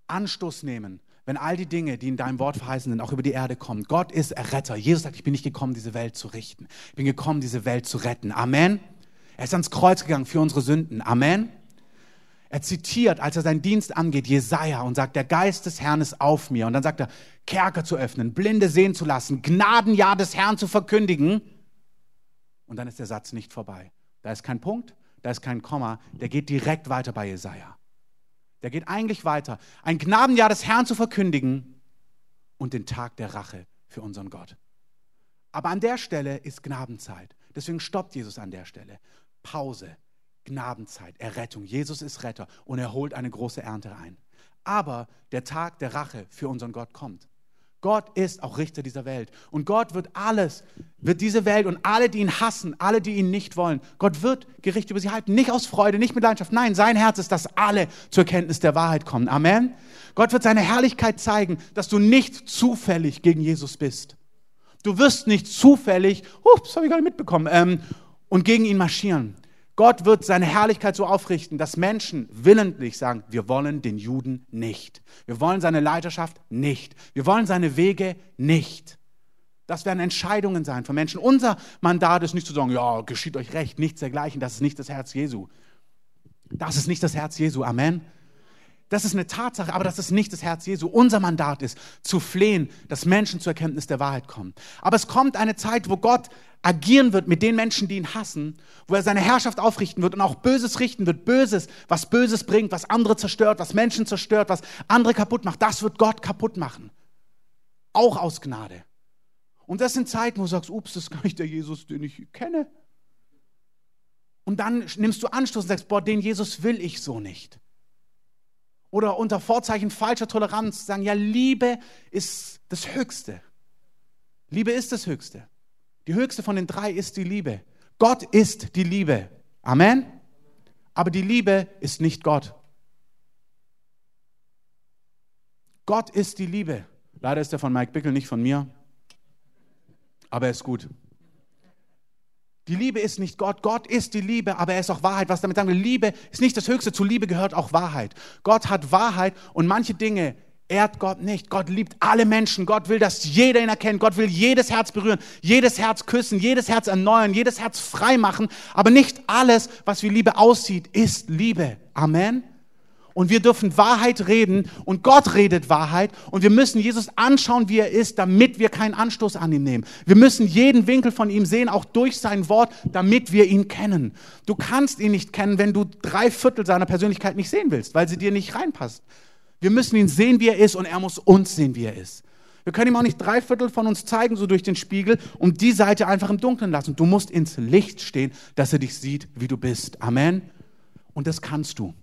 Anstoß nehmen, wenn all die Dinge, die in deinem Wort verheißen sind, auch über die Erde kommen. Gott ist Erretter. Jesus sagt, ich bin nicht gekommen, diese Welt zu richten. Ich bin gekommen, diese Welt zu retten. Amen. Er ist ans Kreuz gegangen für unsere Sünden. Amen. Er zitiert, als er seinen Dienst angeht, Jesaja und sagt, der Geist des Herrn ist auf mir. Und dann sagt er, Kerker zu öffnen, Blinde sehen zu lassen, Gnadenjahr des Herrn zu verkündigen. Und dann ist der Satz nicht vorbei. Da ist kein Punkt, da ist kein Komma, der geht direkt weiter bei Jesaja. Der geht eigentlich weiter. Ein Gnadenjahr des Herrn zu verkündigen und den Tag der Rache für unseren Gott. Aber an der Stelle ist Gnadenzeit. Deswegen stoppt Jesus an der Stelle. Pause, Gnadenzeit, Errettung. Jesus ist Retter und er holt eine große Ernte ein. Aber der Tag der Rache für unseren Gott kommt. Gott ist auch Richter dieser Welt. Und Gott wird alles, wird diese Welt und alle, die ihn hassen, alle, die ihn nicht wollen, Gott wird Gericht über sie halten. Nicht aus Freude, nicht mit Leidenschaft. Nein, sein Herz ist, dass alle zur Kenntnis der Wahrheit kommen. Amen. Gott wird seine Herrlichkeit zeigen, dass du nicht zufällig gegen Jesus bist. Du wirst nicht zufällig, ups, habe ich gar nicht mitbekommen, ähm, und gegen ihn marschieren. Gott wird seine Herrlichkeit so aufrichten, dass Menschen willentlich sagen, wir wollen den Juden nicht. Wir wollen seine Leiterschaft nicht. Wir wollen seine Wege nicht. Das werden Entscheidungen sein von Menschen. Unser Mandat ist nicht zu sagen, ja, geschieht euch recht, nichts dergleichen, das ist nicht das Herz Jesu. Das ist nicht das Herz Jesu. Amen. Das ist eine Tatsache, aber das ist nicht das Herz Jesu. Unser Mandat ist, zu flehen, dass Menschen zur Erkenntnis der Wahrheit kommen. Aber es kommt eine Zeit, wo Gott agieren wird mit den Menschen, die ihn hassen, wo er seine Herrschaft aufrichten wird und auch Böses richten wird. Böses, was Böses bringt, was andere zerstört, was Menschen zerstört, was andere kaputt macht, das wird Gott kaputt machen. Auch aus Gnade. Und das sind Zeiten, wo du sagst, ups, das ist gar nicht der Jesus, den ich kenne. Und dann nimmst du Anstoß und sagst, boah, den Jesus will ich so nicht. Oder unter Vorzeichen falscher Toleranz sagen, ja, Liebe ist das Höchste. Liebe ist das Höchste. Die höchste von den drei ist die Liebe. Gott ist die Liebe. Amen. Aber die Liebe ist nicht Gott. Gott ist die Liebe. Leider ist er von Mike Bickel, nicht von mir. Aber er ist gut. Die Liebe ist nicht Gott. Gott ist die Liebe, aber er ist auch Wahrheit. Was damit sagen wir? Liebe ist nicht das Höchste. Zu Liebe gehört auch Wahrheit. Gott hat Wahrheit und manche Dinge ehrt Gott nicht. Gott liebt alle Menschen. Gott will, dass jeder ihn erkennt. Gott will jedes Herz berühren, jedes Herz küssen, jedes Herz erneuern, jedes Herz frei machen. Aber nicht alles, was wie Liebe aussieht, ist Liebe. Amen. Und wir dürfen Wahrheit reden und Gott redet Wahrheit und wir müssen Jesus anschauen, wie er ist, damit wir keinen Anstoß an ihm nehmen. Wir müssen jeden Winkel von ihm sehen, auch durch sein Wort, damit wir ihn kennen. Du kannst ihn nicht kennen, wenn du drei Viertel seiner Persönlichkeit nicht sehen willst, weil sie dir nicht reinpasst. Wir müssen ihn sehen, wie er ist, und er muss uns sehen, wie er ist. Wir können ihm auch nicht drei Viertel von uns zeigen, so durch den Spiegel, und die Seite einfach im Dunkeln lassen. Du musst ins Licht stehen, dass er dich sieht, wie du bist. Amen. Und das kannst du.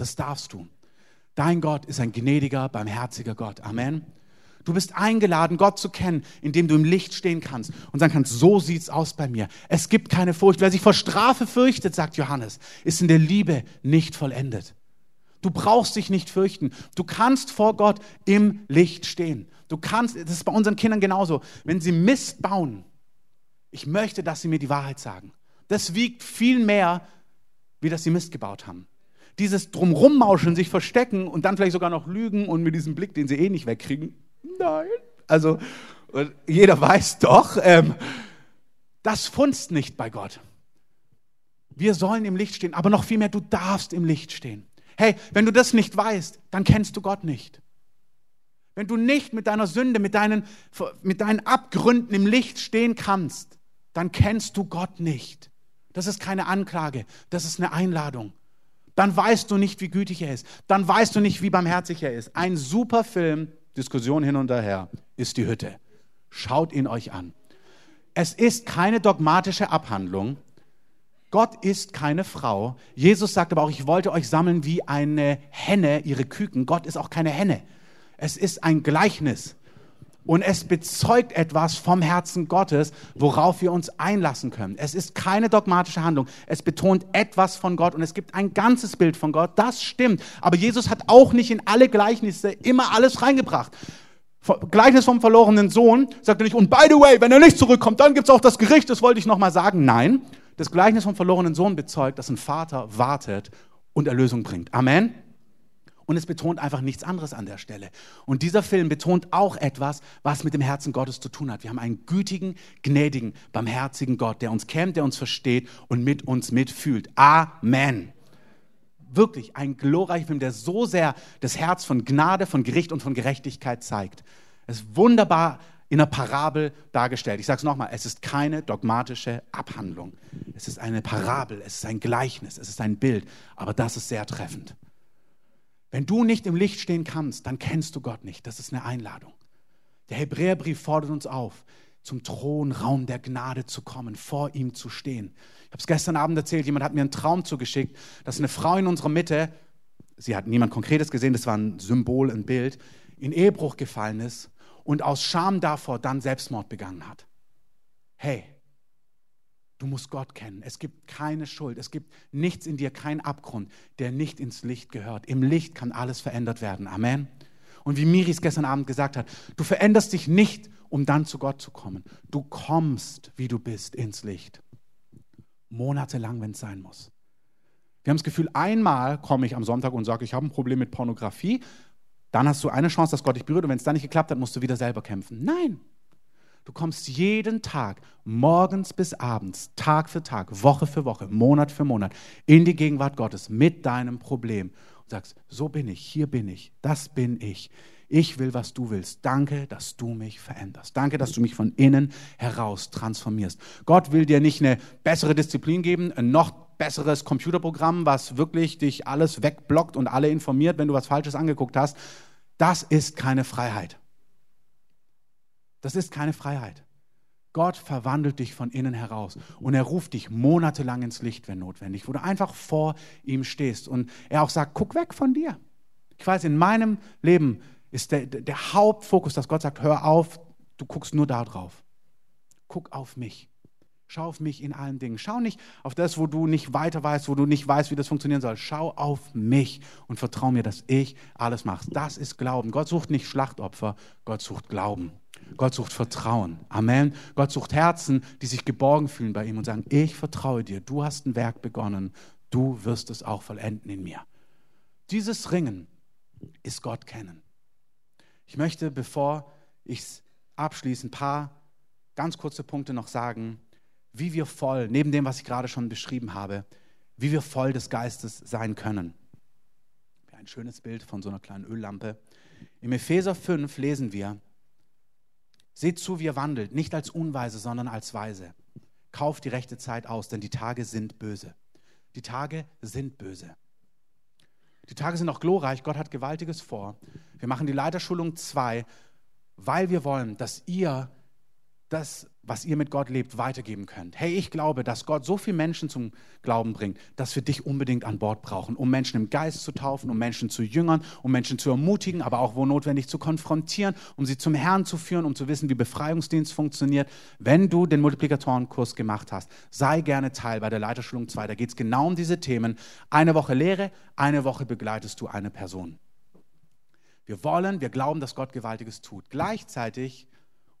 Das darfst du. Dein Gott ist ein gnädiger, barmherziger Gott. Amen. Du bist eingeladen, Gott zu kennen, indem du im Licht stehen kannst und sagen kannst, so sieht's aus bei mir. Es gibt keine Furcht. Wer sich vor Strafe fürchtet, sagt Johannes, ist in der Liebe nicht vollendet. Du brauchst dich nicht fürchten. Du kannst vor Gott im Licht stehen. Du kannst, das ist bei unseren Kindern genauso. Wenn sie Mist bauen, ich möchte, dass sie mir die Wahrheit sagen. Das wiegt viel mehr, wie dass sie Mist gebaut haben. Dieses Drumrummauschen, sich verstecken und dann vielleicht sogar noch lügen und mit diesem Blick, den sie eh nicht wegkriegen. Nein. Also, jeder weiß doch, ähm, das funzt nicht bei Gott. Wir sollen im Licht stehen, aber noch viel mehr, du darfst im Licht stehen. Hey, wenn du das nicht weißt, dann kennst du Gott nicht. Wenn du nicht mit deiner Sünde, mit deinen, mit deinen Abgründen im Licht stehen kannst, dann kennst du Gott nicht. Das ist keine Anklage, das ist eine Einladung. Dann weißt du nicht, wie gütig er ist. Dann weißt du nicht, wie barmherzig er ist. Ein super Film, Diskussion hin und her, ist die Hütte. Schaut ihn euch an. Es ist keine dogmatische Abhandlung, Gott ist keine Frau. Jesus sagt aber auch, ich wollte euch sammeln wie eine Henne ihre Küken. Gott ist auch keine Henne. Es ist ein Gleichnis. Und es bezeugt etwas vom Herzen Gottes, worauf wir uns einlassen können. Es ist keine dogmatische Handlung. Es betont etwas von Gott und es gibt ein ganzes Bild von Gott. Das stimmt. Aber Jesus hat auch nicht in alle Gleichnisse immer alles reingebracht. Gleichnis vom verlorenen Sohn sagt er nicht, und by the way, wenn er nicht zurückkommt, dann gibt es auch das Gericht, das wollte ich nochmal sagen. Nein, das Gleichnis vom verlorenen Sohn bezeugt, dass ein Vater wartet und Erlösung bringt. Amen. Und es betont einfach nichts anderes an der Stelle. Und dieser Film betont auch etwas, was mit dem Herzen Gottes zu tun hat. Wir haben einen gütigen, gnädigen, barmherzigen Gott, der uns kennt, der uns versteht und mit uns mitfühlt. Amen. Wirklich ein glorreicher Film, der so sehr das Herz von Gnade, von Gericht und von Gerechtigkeit zeigt. Es ist wunderbar in einer Parabel dargestellt. Ich sage es nochmal, es ist keine dogmatische Abhandlung. Es ist eine Parabel, es ist ein Gleichnis, es ist ein Bild, aber das ist sehr treffend. Wenn du nicht im Licht stehen kannst, dann kennst du Gott nicht. Das ist eine Einladung. Der Hebräerbrief fordert uns auf, zum Thronraum der Gnade zu kommen, vor ihm zu stehen. Ich habe es gestern Abend erzählt, jemand hat mir einen Traum zugeschickt, dass eine Frau in unserer Mitte, sie hat niemand Konkretes gesehen, das war ein Symbol, ein Bild, in Ehebruch gefallen ist und aus Scham davor dann Selbstmord begangen hat. Hey, Du musst Gott kennen. Es gibt keine Schuld. Es gibt nichts in dir, kein Abgrund, der nicht ins Licht gehört. Im Licht kann alles verändert werden. Amen. Und wie Miris gestern Abend gesagt hat, du veränderst dich nicht, um dann zu Gott zu kommen. Du kommst, wie du bist, ins Licht. Monatelang, wenn es sein muss. Wir haben das Gefühl, einmal komme ich am Sonntag und sage, ich habe ein Problem mit Pornografie. Dann hast du eine Chance, dass Gott dich berührt. Und wenn es dann nicht geklappt hat, musst du wieder selber kämpfen. Nein, Du kommst jeden Tag, morgens bis abends, Tag für Tag, Woche für Woche, Monat für Monat, in die Gegenwart Gottes mit deinem Problem und sagst, so bin ich, hier bin ich, das bin ich. Ich will, was du willst. Danke, dass du mich veränderst. Danke, dass du mich von innen heraus transformierst. Gott will dir nicht eine bessere Disziplin geben, ein noch besseres Computerprogramm, was wirklich dich alles wegblockt und alle informiert, wenn du was Falsches angeguckt hast. Das ist keine Freiheit. Das ist keine Freiheit. Gott verwandelt dich von innen heraus und er ruft dich monatelang ins Licht, wenn notwendig, wo du einfach vor ihm stehst und er auch sagt, guck weg von dir. Ich weiß, in meinem Leben ist der, der Hauptfokus, dass Gott sagt, hör auf, du guckst nur da drauf. Guck auf mich. Schau auf mich in allen Dingen. Schau nicht auf das, wo du nicht weiter weißt, wo du nicht weißt, wie das funktionieren soll. Schau auf mich und vertrau mir, dass ich alles mache. Das ist Glauben. Gott sucht nicht Schlachtopfer, Gott sucht Glauben. Gott sucht Vertrauen. Amen. Gott sucht Herzen, die sich geborgen fühlen bei ihm und sagen, ich vertraue dir. Du hast ein Werk begonnen. Du wirst es auch vollenden in mir. Dieses Ringen ist Gott kennen. Ich möchte, bevor ich es abschließe, ein paar ganz kurze Punkte noch sagen, wie wir voll, neben dem, was ich gerade schon beschrieben habe, wie wir voll des Geistes sein können. Ein schönes Bild von so einer kleinen Öllampe. Im Epheser 5 lesen wir, Seht zu, wie ihr wandelt, nicht als Unweise, sondern als Weise. Kauft die rechte Zeit aus, denn die Tage sind böse. Die Tage sind böse. Die Tage sind auch glorreich. Gott hat Gewaltiges vor. Wir machen die Leiterschulung 2, weil wir wollen, dass ihr das was ihr mit Gott lebt, weitergeben könnt. Hey, ich glaube, dass Gott so viele Menschen zum Glauben bringt, dass wir dich unbedingt an Bord brauchen, um Menschen im Geist zu taufen, um Menschen zu jüngern, um Menschen zu ermutigen, aber auch wo notwendig zu konfrontieren, um sie zum Herrn zu führen, um zu wissen, wie Befreiungsdienst funktioniert. Wenn du den Multiplikatorenkurs gemacht hast, sei gerne Teil bei der Leiterschulung 2. Da geht es genau um diese Themen. Eine Woche Lehre, eine Woche begleitest du eine Person. Wir wollen, wir glauben, dass Gott Gewaltiges tut. Gleichzeitig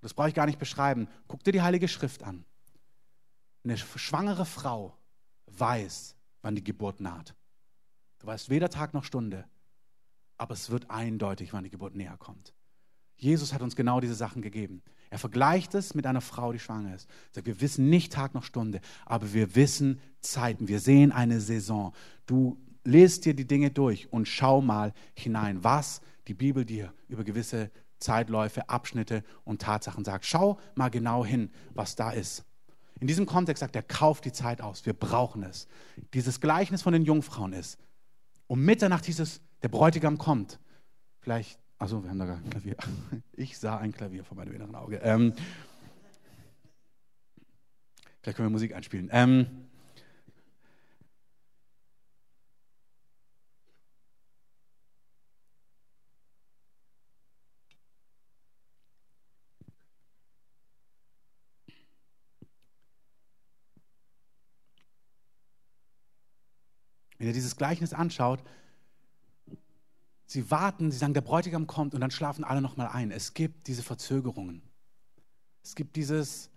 das brauche ich gar nicht beschreiben. Guck dir die Heilige Schrift an. Eine schwangere Frau weiß, wann die Geburt naht. Du weißt weder Tag noch Stunde, aber es wird eindeutig, wann die Geburt näher kommt. Jesus hat uns genau diese Sachen gegeben. Er vergleicht es mit einer Frau, die schwanger ist. Er sagt, wir wissen nicht Tag noch Stunde, aber wir wissen Zeiten. Wir sehen eine Saison. Du lest dir die Dinge durch und schau mal hinein, was die Bibel dir über gewisse Zeitläufe, Abschnitte und Tatsachen sagt. Schau mal genau hin, was da ist. In diesem Kontext sagt er, kauf die Zeit aus, wir brauchen es. Dieses Gleichnis von den Jungfrauen ist, um Mitternacht hieß es, der Bräutigam kommt. Vielleicht, also wir haben da gar ein Klavier. Ich sah ein Klavier vor meinem inneren Auge. Ähm, vielleicht können wir Musik einspielen. Ähm, Gleichnis anschaut, sie warten, sie sagen, der Bräutigam kommt und dann schlafen alle nochmal ein. Es gibt diese Verzögerungen. Es gibt dieses,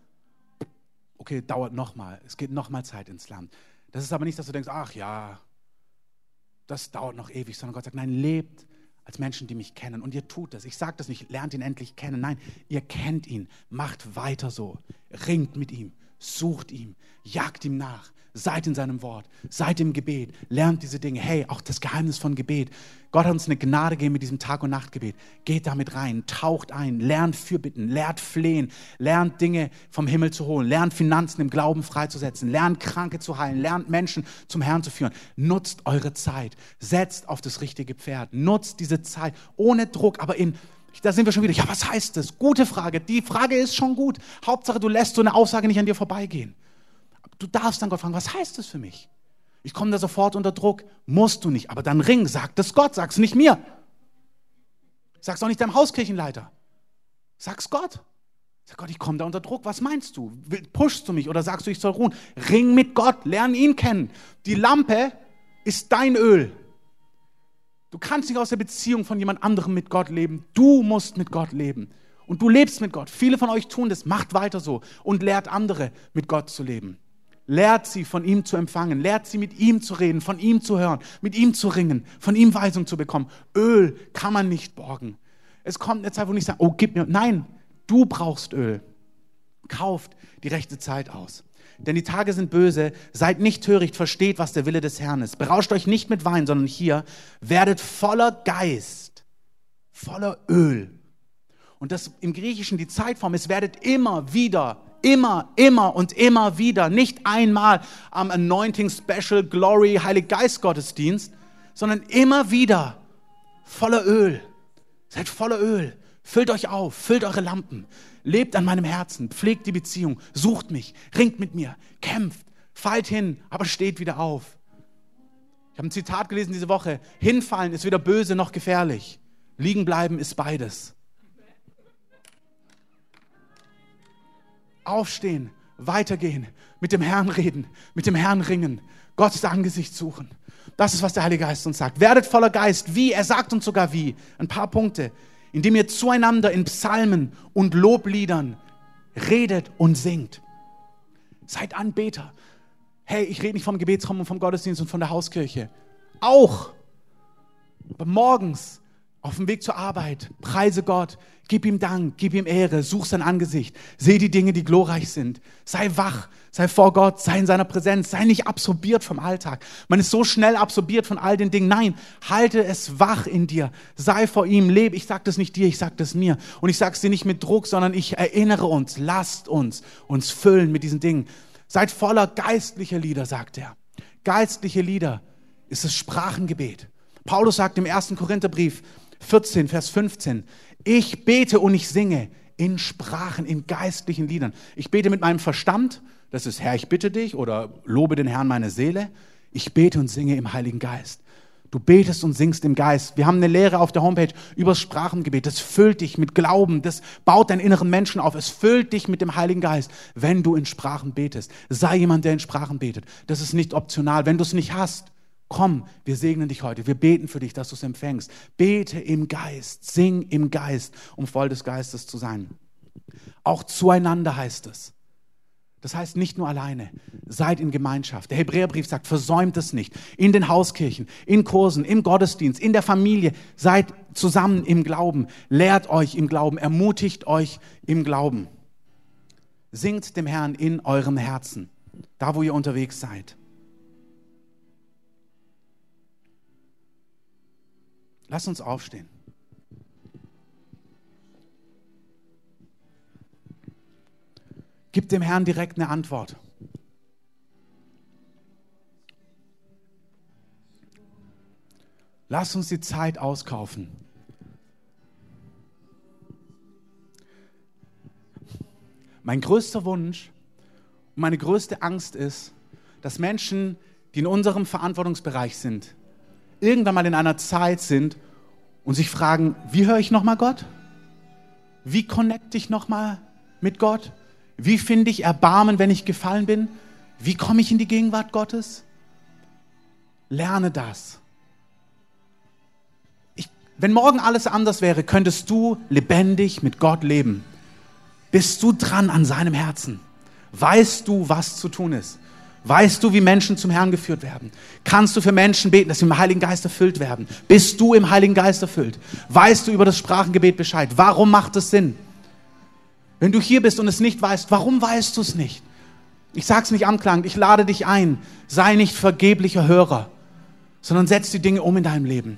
okay, dauert nochmal, es geht nochmal Zeit ins Land. Das ist aber nicht, dass du denkst, ach ja, das dauert noch ewig, sondern Gott sagt, nein, lebt als Menschen, die mich kennen. Und ihr tut das. Ich sage das nicht, lernt ihn endlich kennen. Nein, ihr kennt ihn. Macht weiter so. Ringt mit ihm. Sucht ihm. Jagt ihm nach. Seid in seinem Wort, seid im Gebet, lernt diese Dinge. Hey, auch das Geheimnis von Gebet. Gott hat uns eine Gnade gegeben mit diesem Tag- und Nachtgebet. Geht damit rein, taucht ein, lernt Fürbitten, lernt flehen, lernt Dinge vom Himmel zu holen, lernt Finanzen im Glauben freizusetzen, lernt Kranke zu heilen, lernt Menschen zum Herrn zu führen. Nutzt eure Zeit, setzt auf das richtige Pferd, nutzt diese Zeit ohne Druck, aber in da sind wir schon wieder. Ja, was heißt das? Gute Frage. Die Frage ist schon gut. Hauptsache, du lässt so eine Aussage nicht an dir vorbeigehen. Du darfst dann Gott fragen, was heißt das für mich? Ich komme da sofort unter Druck. Musst du nicht. Aber dann ring, sag das Gott, sag's nicht mir. Sag's auch nicht deinem Hauskirchenleiter. Sag's Gott. Sag Gott, ich komme da unter Druck. Was meinst du? Pushst du mich oder sagst du, ich soll ruhen? Ring mit Gott, lern ihn kennen. Die Lampe ist dein Öl. Du kannst nicht aus der Beziehung von jemand anderem mit Gott leben. Du musst mit Gott leben. Und du lebst mit Gott. Viele von euch tun das. Macht weiter so und lehrt andere, mit Gott zu leben. Lehrt sie, von ihm zu empfangen. Lehrt sie, mit ihm zu reden, von ihm zu hören, mit ihm zu ringen, von ihm Weisung zu bekommen. Öl kann man nicht borgen. Es kommt eine Zeit, wo ich sage, oh, gib mir. Nein, du brauchst Öl. Kauft die rechte Zeit aus. Denn die Tage sind böse. Seid nicht töricht, versteht, was der Wille des Herrn ist. Berauscht euch nicht mit Wein, sondern hier werdet voller Geist, voller Öl. Und das im Griechischen die Zeitform ist, werdet immer wieder Immer, immer und immer wieder. Nicht einmal am Anointing Special Glory Heilig Geist Gottesdienst, sondern immer wieder voller Öl. Seid voller Öl. Füllt euch auf, füllt eure Lampen. Lebt an meinem Herzen, pflegt die Beziehung, sucht mich, ringt mit mir, kämpft, fallt hin, aber steht wieder auf. Ich habe ein Zitat gelesen diese Woche. Hinfallen ist weder böse noch gefährlich. Liegen bleiben ist beides. aufstehen, weitergehen, mit dem Herrn reden, mit dem Herrn ringen, Gottes Angesicht suchen. Das ist, was der Heilige Geist uns sagt. Werdet voller Geist. Wie? Er sagt uns sogar wie. Ein paar Punkte. Indem ihr zueinander in Psalmen und Lobliedern redet und singt. Seid Anbeter. Hey, ich rede nicht vom Gebetsraum und vom Gottesdienst und von der Hauskirche. Auch. Aber morgens auf dem Weg zur Arbeit, preise Gott, gib ihm Dank, gib ihm Ehre, such sein Angesicht, seh die Dinge, die glorreich sind. Sei wach, sei vor Gott, sei in seiner Präsenz, sei nicht absorbiert vom Alltag. Man ist so schnell absorbiert von all den Dingen. Nein, halte es wach in dir, sei vor ihm, lebe. Ich sage das nicht dir, ich sage das mir. Und ich sage es dir nicht mit Druck, sondern ich erinnere uns, lasst uns uns füllen mit diesen Dingen. Seid voller geistlicher Lieder, sagt er. Geistliche Lieder ist das Sprachengebet. Paulus sagt im ersten Korintherbrief, 14, Vers 15. Ich bete und ich singe in Sprachen, in geistlichen Liedern. Ich bete mit meinem Verstand, das ist Herr, ich bitte dich oder lobe den Herrn meine Seele. Ich bete und singe im Heiligen Geist. Du betest und singst im Geist. Wir haben eine Lehre auf der Homepage über Sprachengebet. Das füllt dich mit Glauben. Das baut deinen inneren Menschen auf. Es füllt dich mit dem Heiligen Geist, wenn du in Sprachen betest. Sei jemand, der in Sprachen betet. Das ist nicht optional. Wenn du es nicht hast, Komm, wir segnen dich heute. Wir beten für dich, dass du es empfängst. Bete im Geist, sing im Geist, um voll des Geistes zu sein. Auch zueinander heißt es. Das heißt nicht nur alleine, seid in Gemeinschaft. Der Hebräerbrief sagt, versäumt es nicht. In den Hauskirchen, in Kursen, im Gottesdienst, in der Familie, seid zusammen im Glauben, lehrt euch im Glauben, ermutigt euch im Glauben. Singt dem Herrn in eurem Herzen, da wo ihr unterwegs seid. Lass uns aufstehen. Gib dem Herrn direkt eine Antwort. Lass uns die Zeit auskaufen. Mein größter Wunsch und meine größte Angst ist, dass Menschen, die in unserem Verantwortungsbereich sind, irgendwann mal in einer Zeit sind und sich fragen, wie höre ich nochmal Gott? Wie connecte ich nochmal mit Gott? Wie finde ich Erbarmen, wenn ich gefallen bin? Wie komme ich in die Gegenwart Gottes? Lerne das. Ich, wenn morgen alles anders wäre, könntest du lebendig mit Gott leben. Bist du dran an seinem Herzen? Weißt du, was zu tun ist? Weißt du, wie Menschen zum Herrn geführt werden? Kannst du für Menschen beten, dass sie im Heiligen Geist erfüllt werden? Bist du im Heiligen Geist erfüllt? Weißt du über das Sprachengebet Bescheid? Warum macht es Sinn? Wenn du hier bist und es nicht weißt, warum weißt du es nicht? Ich sage es nicht anklagend, ich lade dich ein. Sei nicht vergeblicher Hörer, sondern setz die Dinge um in deinem Leben.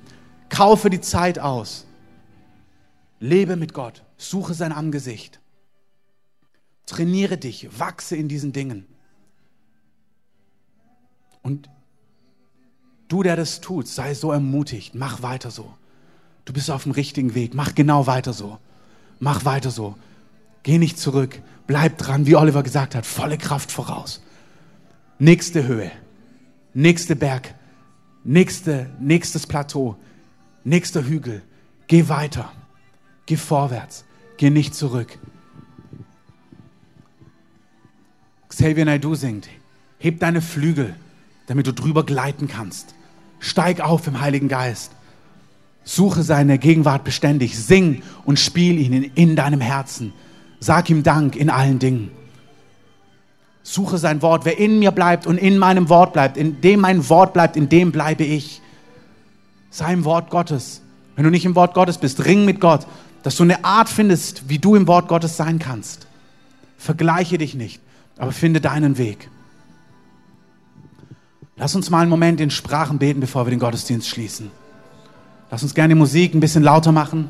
Kaufe die Zeit aus. Lebe mit Gott. Suche sein Angesicht. Trainiere dich. Wachse in diesen Dingen. Und du, der das tut, sei so ermutigt, mach weiter so. Du bist auf dem richtigen Weg, mach genau weiter so. Mach weiter so. Geh nicht zurück, bleib dran, wie Oliver gesagt hat, volle Kraft voraus. Nächste Höhe, nächste Berg, nächste, nächstes Plateau, nächster Hügel. Geh weiter, geh vorwärts, geh nicht zurück. Xavier Naidoo singt, heb deine Flügel damit du drüber gleiten kannst. Steig auf im Heiligen Geist. Suche seine Gegenwart beständig. Sing und spiel ihn in, in deinem Herzen. Sag ihm Dank in allen Dingen. Suche sein Wort. Wer in mir bleibt und in meinem Wort bleibt, in dem mein Wort bleibt, in dem bleibe ich. Sei im Wort Gottes. Wenn du nicht im Wort Gottes bist, ring mit Gott, dass du eine Art findest, wie du im Wort Gottes sein kannst. Vergleiche dich nicht, aber finde deinen Weg. Lass uns mal einen Moment in Sprachen beten, bevor wir den Gottesdienst schließen. Lass uns gerne die Musik ein bisschen lauter machen.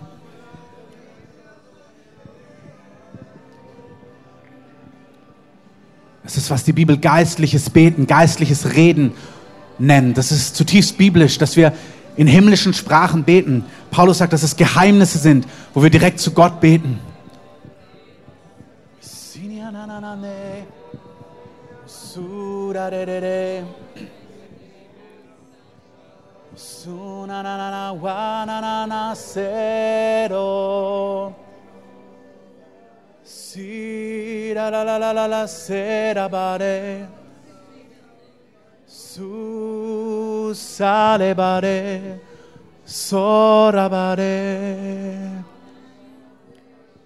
Das ist, was die Bibel geistliches Beten, geistliches Reden nennt. Das ist zutiefst biblisch, dass wir in himmlischen Sprachen beten. Paulus sagt, dass es Geheimnisse sind, wo wir direkt zu Gott beten. Su na na na na wa na na na sero. Si la la la la la la sera bare. Su sale bare. Sora bare.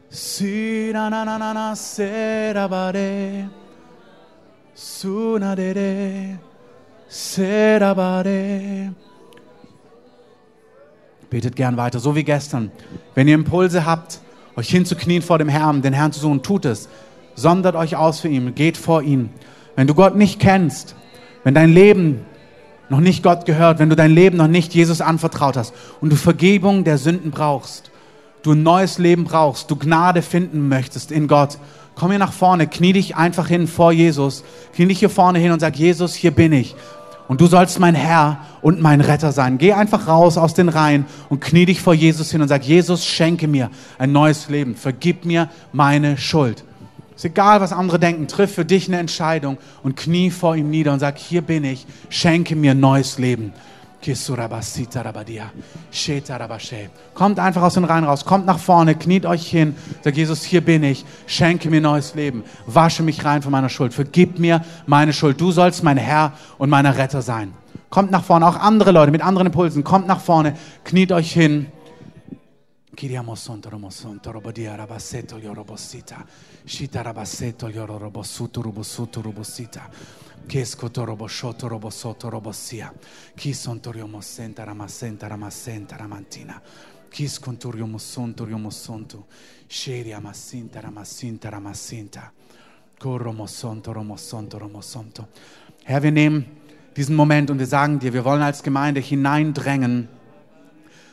Si na na na na na sera bare. Su na de de. Sera bare. Betet gern weiter, so wie gestern. Wenn ihr Impulse habt, euch hinzuknien vor dem Herrn, den Herrn zu suchen, tut es. Sondert euch aus für ihn, geht vor ihn. Wenn du Gott nicht kennst, wenn dein Leben noch nicht Gott gehört, wenn du dein Leben noch nicht Jesus anvertraut hast und du Vergebung der Sünden brauchst, du ein neues Leben brauchst, du Gnade finden möchtest in Gott, komm hier nach vorne, knie dich einfach hin vor Jesus, knie dich hier vorne hin und sag, Jesus, hier bin ich. Und du sollst mein Herr und mein Retter sein. Geh einfach raus aus den Reihen und knie dich vor Jesus hin und sag, Jesus, schenke mir ein neues Leben. Vergib mir meine Schuld. Ist egal, was andere denken. Triff für dich eine Entscheidung und knie vor ihm nieder und sag, hier bin ich. Schenke mir neues Leben. Kommt einfach aus den Reihen raus, kommt nach vorne, kniet euch hin, sagt Jesus, hier bin ich, schenke mir neues Leben, wasche mich rein von meiner Schuld, vergib mir meine Schuld, du sollst mein Herr und mein Retter sein. Kommt nach vorne, auch andere Leute mit anderen Impulsen, kommt nach vorne, kniet euch hin. Shita rabaseto yoro robosuto robosuto robosita. Kesko torobo shoto robosoto robosia. Kison toriomo senta ramasenta ramasenta ramantina. Kis conturiomo sonto riomo sonto. Sheri amasinta ramasinta ramasinta. Koromo sonto romo sonto romo sonto. Herr, wir nehmen diesen Moment und wir sagen dir, wir wollen als Gemeinde hineindrängen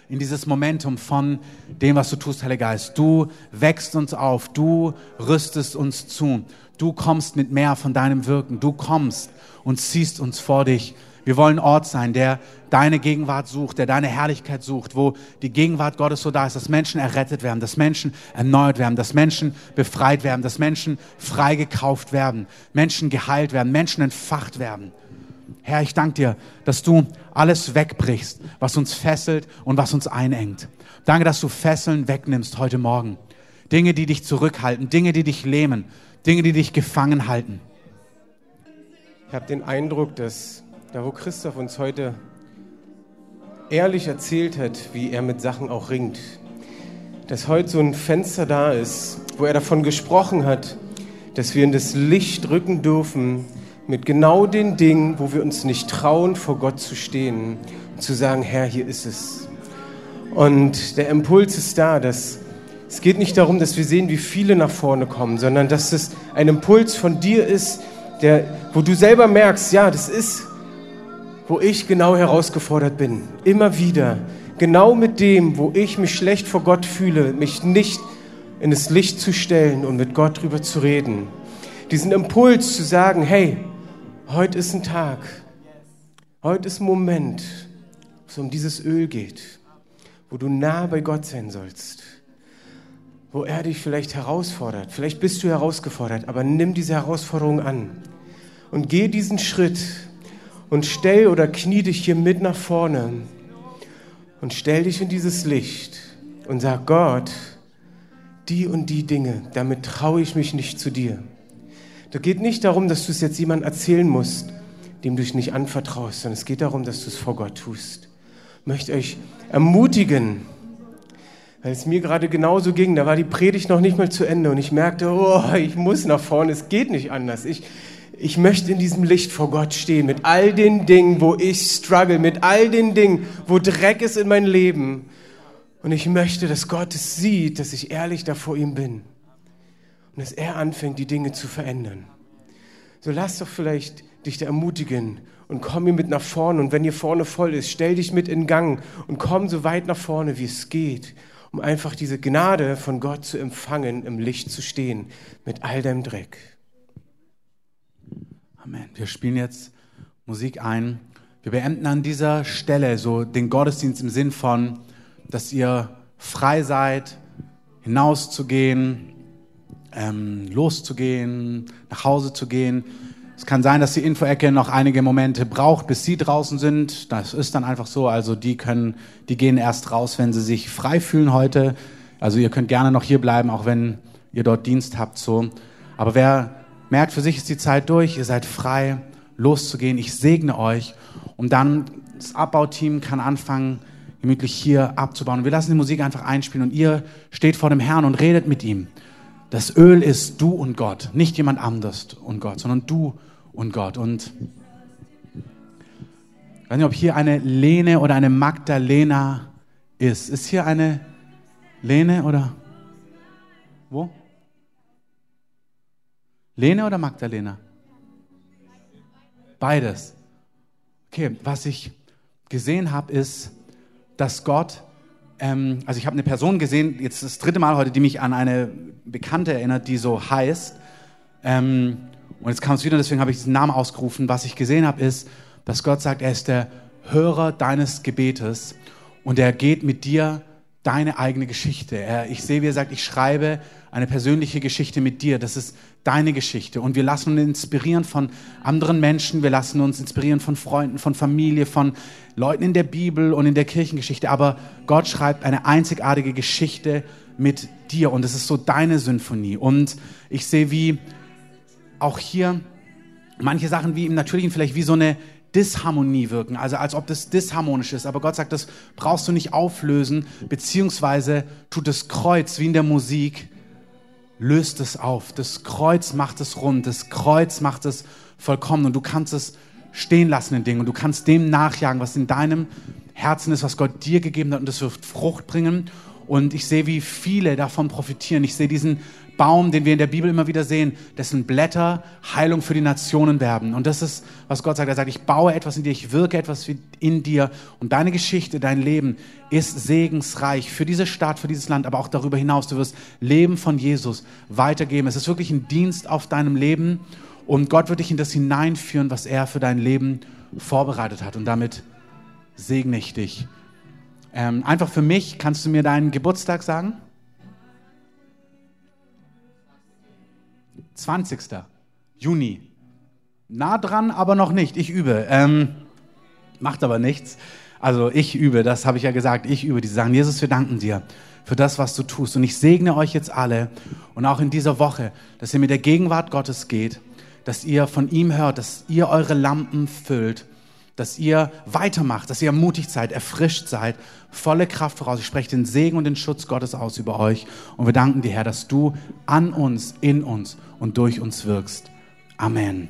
in dieses Momentum von dem, was du tust, Heiliger Geist. Du wächst uns auf, du rüstest uns zu, du kommst mit mehr von deinem Wirken, du kommst und ziehst uns vor dich. Wir wollen Ort sein, der deine Gegenwart sucht, der deine Herrlichkeit sucht, wo die Gegenwart Gottes so da ist, dass Menschen errettet werden, dass Menschen erneuert werden, dass Menschen befreit werden, dass Menschen freigekauft werden, Menschen geheilt werden, Menschen entfacht werden. Herr, ich danke dir, dass du alles wegbrichst, was uns fesselt und was uns einengt. Danke, dass du Fesseln wegnimmst heute Morgen. Dinge, die dich zurückhalten, Dinge, die dich lähmen, Dinge, die dich gefangen halten. Ich habe den Eindruck, dass da, wo Christoph uns heute ehrlich erzählt hat, wie er mit Sachen auch ringt. Dass heute so ein Fenster da ist, wo er davon gesprochen hat, dass wir in das Licht rücken dürfen mit genau den Dingen, wo wir uns nicht trauen, vor Gott zu stehen und zu sagen, Herr, hier ist es. Und der Impuls ist da, dass es geht nicht darum, dass wir sehen, wie viele nach vorne kommen, sondern dass es ein Impuls von dir ist, der, wo du selber merkst, ja, das ist, wo ich genau herausgefordert bin. Immer wieder. Genau mit dem, wo ich mich schlecht vor Gott fühle, mich nicht in das Licht zu stellen und mit Gott drüber zu reden. Diesen Impuls zu sagen, hey, heute ist ein Tag, heute ist ein Moment, wo es um dieses Öl geht, wo du nah bei Gott sein sollst, wo er dich vielleicht herausfordert. Vielleicht bist du herausgefordert, aber nimm diese Herausforderung an und geh diesen Schritt und stell oder knie dich hier mit nach vorne und stell dich in dieses Licht und sag Gott, die und die Dinge, damit traue ich mich nicht zu dir. Da geht nicht darum, dass du es jetzt jemandem erzählen musst, dem du dich nicht anvertraust, sondern es geht darum, dass du es vor Gott tust. Ich möchte euch ermutigen, weil es mir gerade genauso ging. Da war die Predigt noch nicht mal zu Ende und ich merkte, oh, ich muss nach vorne, es geht nicht anders. Ich, ich möchte in diesem Licht vor Gott stehen, mit all den Dingen, wo ich struggle, mit all den Dingen, wo Dreck ist in meinem Leben. Und ich möchte, dass Gott es sieht, dass ich ehrlich da vor ihm bin. Und dass er anfängt, die Dinge zu verändern. So lass doch vielleicht dich da ermutigen und komm hier mit nach vorne. Und wenn hier vorne voll ist, stell dich mit in Gang und komm so weit nach vorne, wie es geht, um einfach diese Gnade von Gott zu empfangen, im Licht zu stehen, mit all deinem Dreck. Amen. Wir spielen jetzt Musik ein. Wir beenden an dieser Stelle so den Gottesdienst im Sinn von, dass ihr frei seid, hinauszugehen, ähm, loszugehen, nach Hause zu gehen. Es kann sein, dass die Infoecke noch einige Momente braucht, bis sie draußen sind. Das ist dann einfach so. Also die können, die gehen erst raus, wenn sie sich frei fühlen heute. Also ihr könnt gerne noch hier bleiben, auch wenn ihr dort Dienst habt. So. Aber wer merkt, für sich ist die Zeit durch, ihr seid frei, loszugehen. Ich segne euch. Und dann das Abbauteam kann anfangen, gemütlich hier abzubauen. wir lassen die Musik einfach einspielen und ihr steht vor dem Herrn und redet mit ihm. Das Öl ist du und Gott, nicht jemand anders und Gott, sondern du und Gott. Und ich weiß nicht, ob hier eine Lene oder eine Magdalena ist. Ist hier eine Lene oder wo? Lene oder Magdalena? Beides. Okay, was ich gesehen habe, ist, dass Gott, ähm, also ich habe eine Person gesehen, jetzt das dritte Mal heute, die mich an eine Bekannte erinnert, die so heißt. Ähm, und jetzt kam es wieder, deswegen habe ich diesen Namen ausgerufen. Was ich gesehen habe, ist, dass Gott sagt, er ist der Hörer deines Gebetes und er geht mit dir deine eigene Geschichte. Er, ich sehe, wie er sagt, ich schreibe eine persönliche Geschichte mit dir. Das ist deine Geschichte. Und wir lassen uns inspirieren von anderen Menschen. Wir lassen uns inspirieren von Freunden, von Familie, von Leuten in der Bibel und in der Kirchengeschichte. Aber Gott schreibt eine einzigartige Geschichte mit dir. Und es ist so deine Symphonie. Und ich sehe, wie auch hier manche Sachen wie im Natürlichen vielleicht wie so eine Disharmonie wirken, also als ob das disharmonisch ist. Aber Gott sagt, das brauchst du nicht auflösen, beziehungsweise tut das Kreuz wie in der Musik, löst es auf. Das Kreuz macht es rund, das Kreuz macht es vollkommen und du kannst es stehen lassen in Dingen und du kannst dem nachjagen, was in deinem Herzen ist, was Gott dir gegeben hat und das wird Frucht bringen. Und ich sehe, wie viele davon profitieren. Ich sehe diesen Baum, den wir in der Bibel immer wieder sehen, dessen Blätter Heilung für die Nationen werben. Und das ist, was Gott sagt. Er sagt, ich baue etwas in dir, ich wirke etwas in dir. Und deine Geschichte, dein Leben ist segensreich für diese Stadt, für dieses Land, aber auch darüber hinaus. Du wirst Leben von Jesus weitergeben. Es ist wirklich ein Dienst auf deinem Leben. Und Gott wird dich in das hineinführen, was er für dein Leben vorbereitet hat. Und damit segne ich dich. Ähm, einfach für mich, kannst du mir deinen Geburtstag sagen? 20. Juni. Nah dran, aber noch nicht. Ich übe. Ähm, macht aber nichts. Also ich übe, das habe ich ja gesagt. Ich übe diese Sachen. Jesus, wir danken dir für das, was du tust. Und ich segne euch jetzt alle und auch in dieser Woche, dass ihr mit der Gegenwart Gottes geht, dass ihr von ihm hört, dass ihr eure Lampen füllt, dass ihr weitermacht, dass ihr ermutigt seid, erfrischt seid, volle Kraft voraus. Ich spreche den Segen und den Schutz Gottes aus über euch. Und wir danken dir, Herr, dass du an uns, in uns und durch uns wirkst. Amen.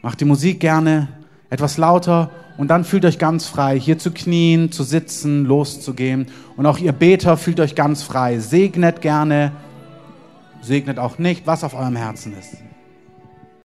Macht die Musik gerne etwas lauter und dann fühlt euch ganz frei, hier zu knien, zu sitzen, loszugehen. Und auch ihr Beter fühlt euch ganz frei. Segnet gerne, segnet auch nicht, was auf eurem Herzen ist.